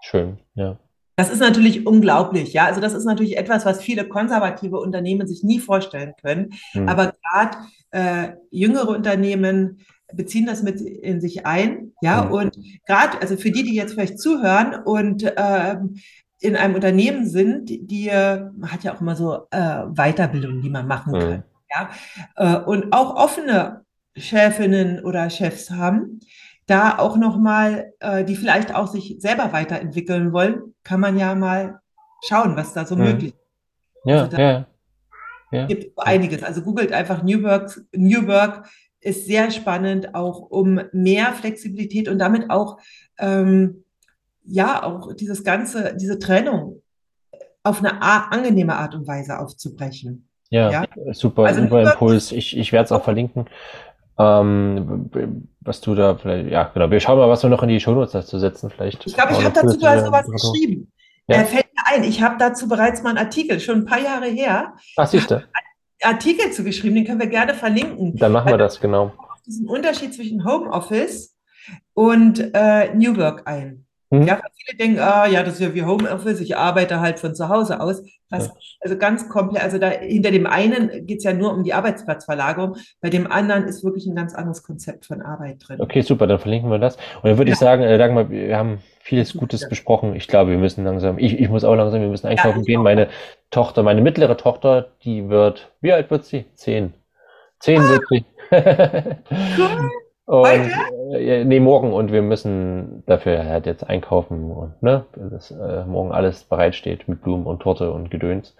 Schön, ja. Das ist natürlich unglaublich, ja. Also das ist natürlich etwas, was viele konservative Unternehmen sich nie vorstellen können. Hm. Aber gerade äh, jüngere Unternehmen beziehen das mit in sich ein, ja. Mhm. Und gerade, also für die, die jetzt vielleicht zuhören und ähm, in einem Unternehmen sind, die man hat ja auch immer so äh, Weiterbildung, die man machen Mhm. kann, ja. Äh, und auch offene Chefinnen oder Chefs haben, da auch nochmal, äh, die vielleicht auch sich selber weiterentwickeln wollen, kann man ja mal schauen, was da so Mhm. möglich Ja, Also ja, ja. gibt. Einiges. Also googelt einfach New Work. New Work ist sehr spannend, auch um mehr Flexibilität und damit auch, ähm, ja, auch dieses ganze, diese Trennung auf eine angenehme Art und Weise aufzubrechen. Ja, Ja. super, Also super Impuls. Ich, ich werde es auch verlinken. Ähm, was du da vielleicht, ja, genau. Wir schauen mal, was wir noch in die Shownotes dazu setzen, vielleicht. Ich glaube, ich habe dazu sogar sowas geschrieben. Ja. Äh, fällt mir ein, ich habe dazu bereits mal einen Artikel, schon ein paar Jahre her, Ach, siehst du, Artikel zu geschrieben, den können wir gerne verlinken. dann machen wir das, genau. diesen Unterschied zwischen Homeoffice und äh, New Work ein. Mhm. Ja, viele denken, ah, ja, das ist ja wie Homeoffice, ich arbeite halt von zu Hause aus. Das, Ja. Also ganz komplett, also da hinter dem einen geht es ja nur um die Arbeitsplatzverlagerung, bei dem anderen ist wirklich ein ganz anderes Konzept von Arbeit drin. Okay, super, dann verlinken wir das. Und dann würde ich Ja. sagen, äh, Dagmar, wir haben vieles Gutes Ja. besprochen. Ich glaube, wir müssen langsam, ich, ich muss auch langsam, wir müssen einkaufen ich gehen. Meine Tochter, meine mittlere Tochter, die wird, wie alt wird sie? Zehn. Zehn wird sie. Cool. Und, Heute? äh, nee, morgen und wir müssen dafür halt jetzt einkaufen und ne, dass äh, morgen alles bereitsteht mit Blumen und Torte und Gedöns.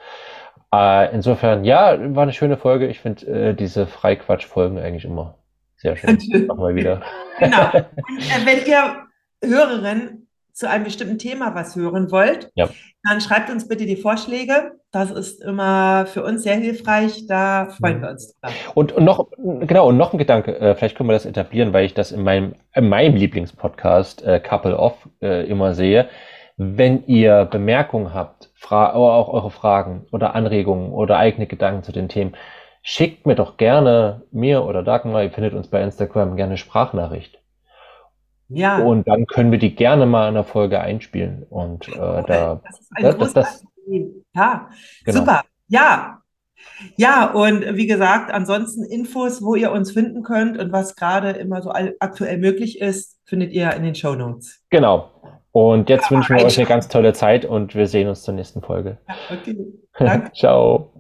Äh, insofern, ja, war eine schöne Folge. Ich finde äh, diese Freiquatsch-Folgen eigentlich immer sehr schön. Machen wir wieder. Genau. Und äh, wenn ihr Hörerin zu einem bestimmten Thema was hören wollt, Ja. dann schreibt uns bitte die Vorschläge. Das ist immer für uns sehr hilfreich. Da freuen Mhm. wir uns drauf. Und, und noch, genau, und noch ein Gedanke, äh, vielleicht können wir das etablieren, weil ich das in meinem, in meinem Lieblingspodcast, äh, Couple Off, äh, immer sehe. Wenn ihr Bemerkungen habt, fra auch eure Fragen oder Anregungen oder eigene Gedanken zu den Themen, schickt mir doch gerne, mir oder Dagmar, ihr findet uns bei Instagram, gerne Sprachnachricht. Ja. Und dann können wir die gerne mal in der Folge einspielen. Und äh, da, Das ist ein das- das- großartiges Idee. Ja, Genau. super. Ja. Ja, und wie gesagt, ansonsten Infos, wo ihr uns finden könnt und was gerade immer so aktuell möglich ist, findet ihr in den Show Notes. genau. Und jetzt wünschen wir euch eine ganz tolle Zeit und wir sehen uns zur nächsten Folge. Ja, okay. Danke. Ciao.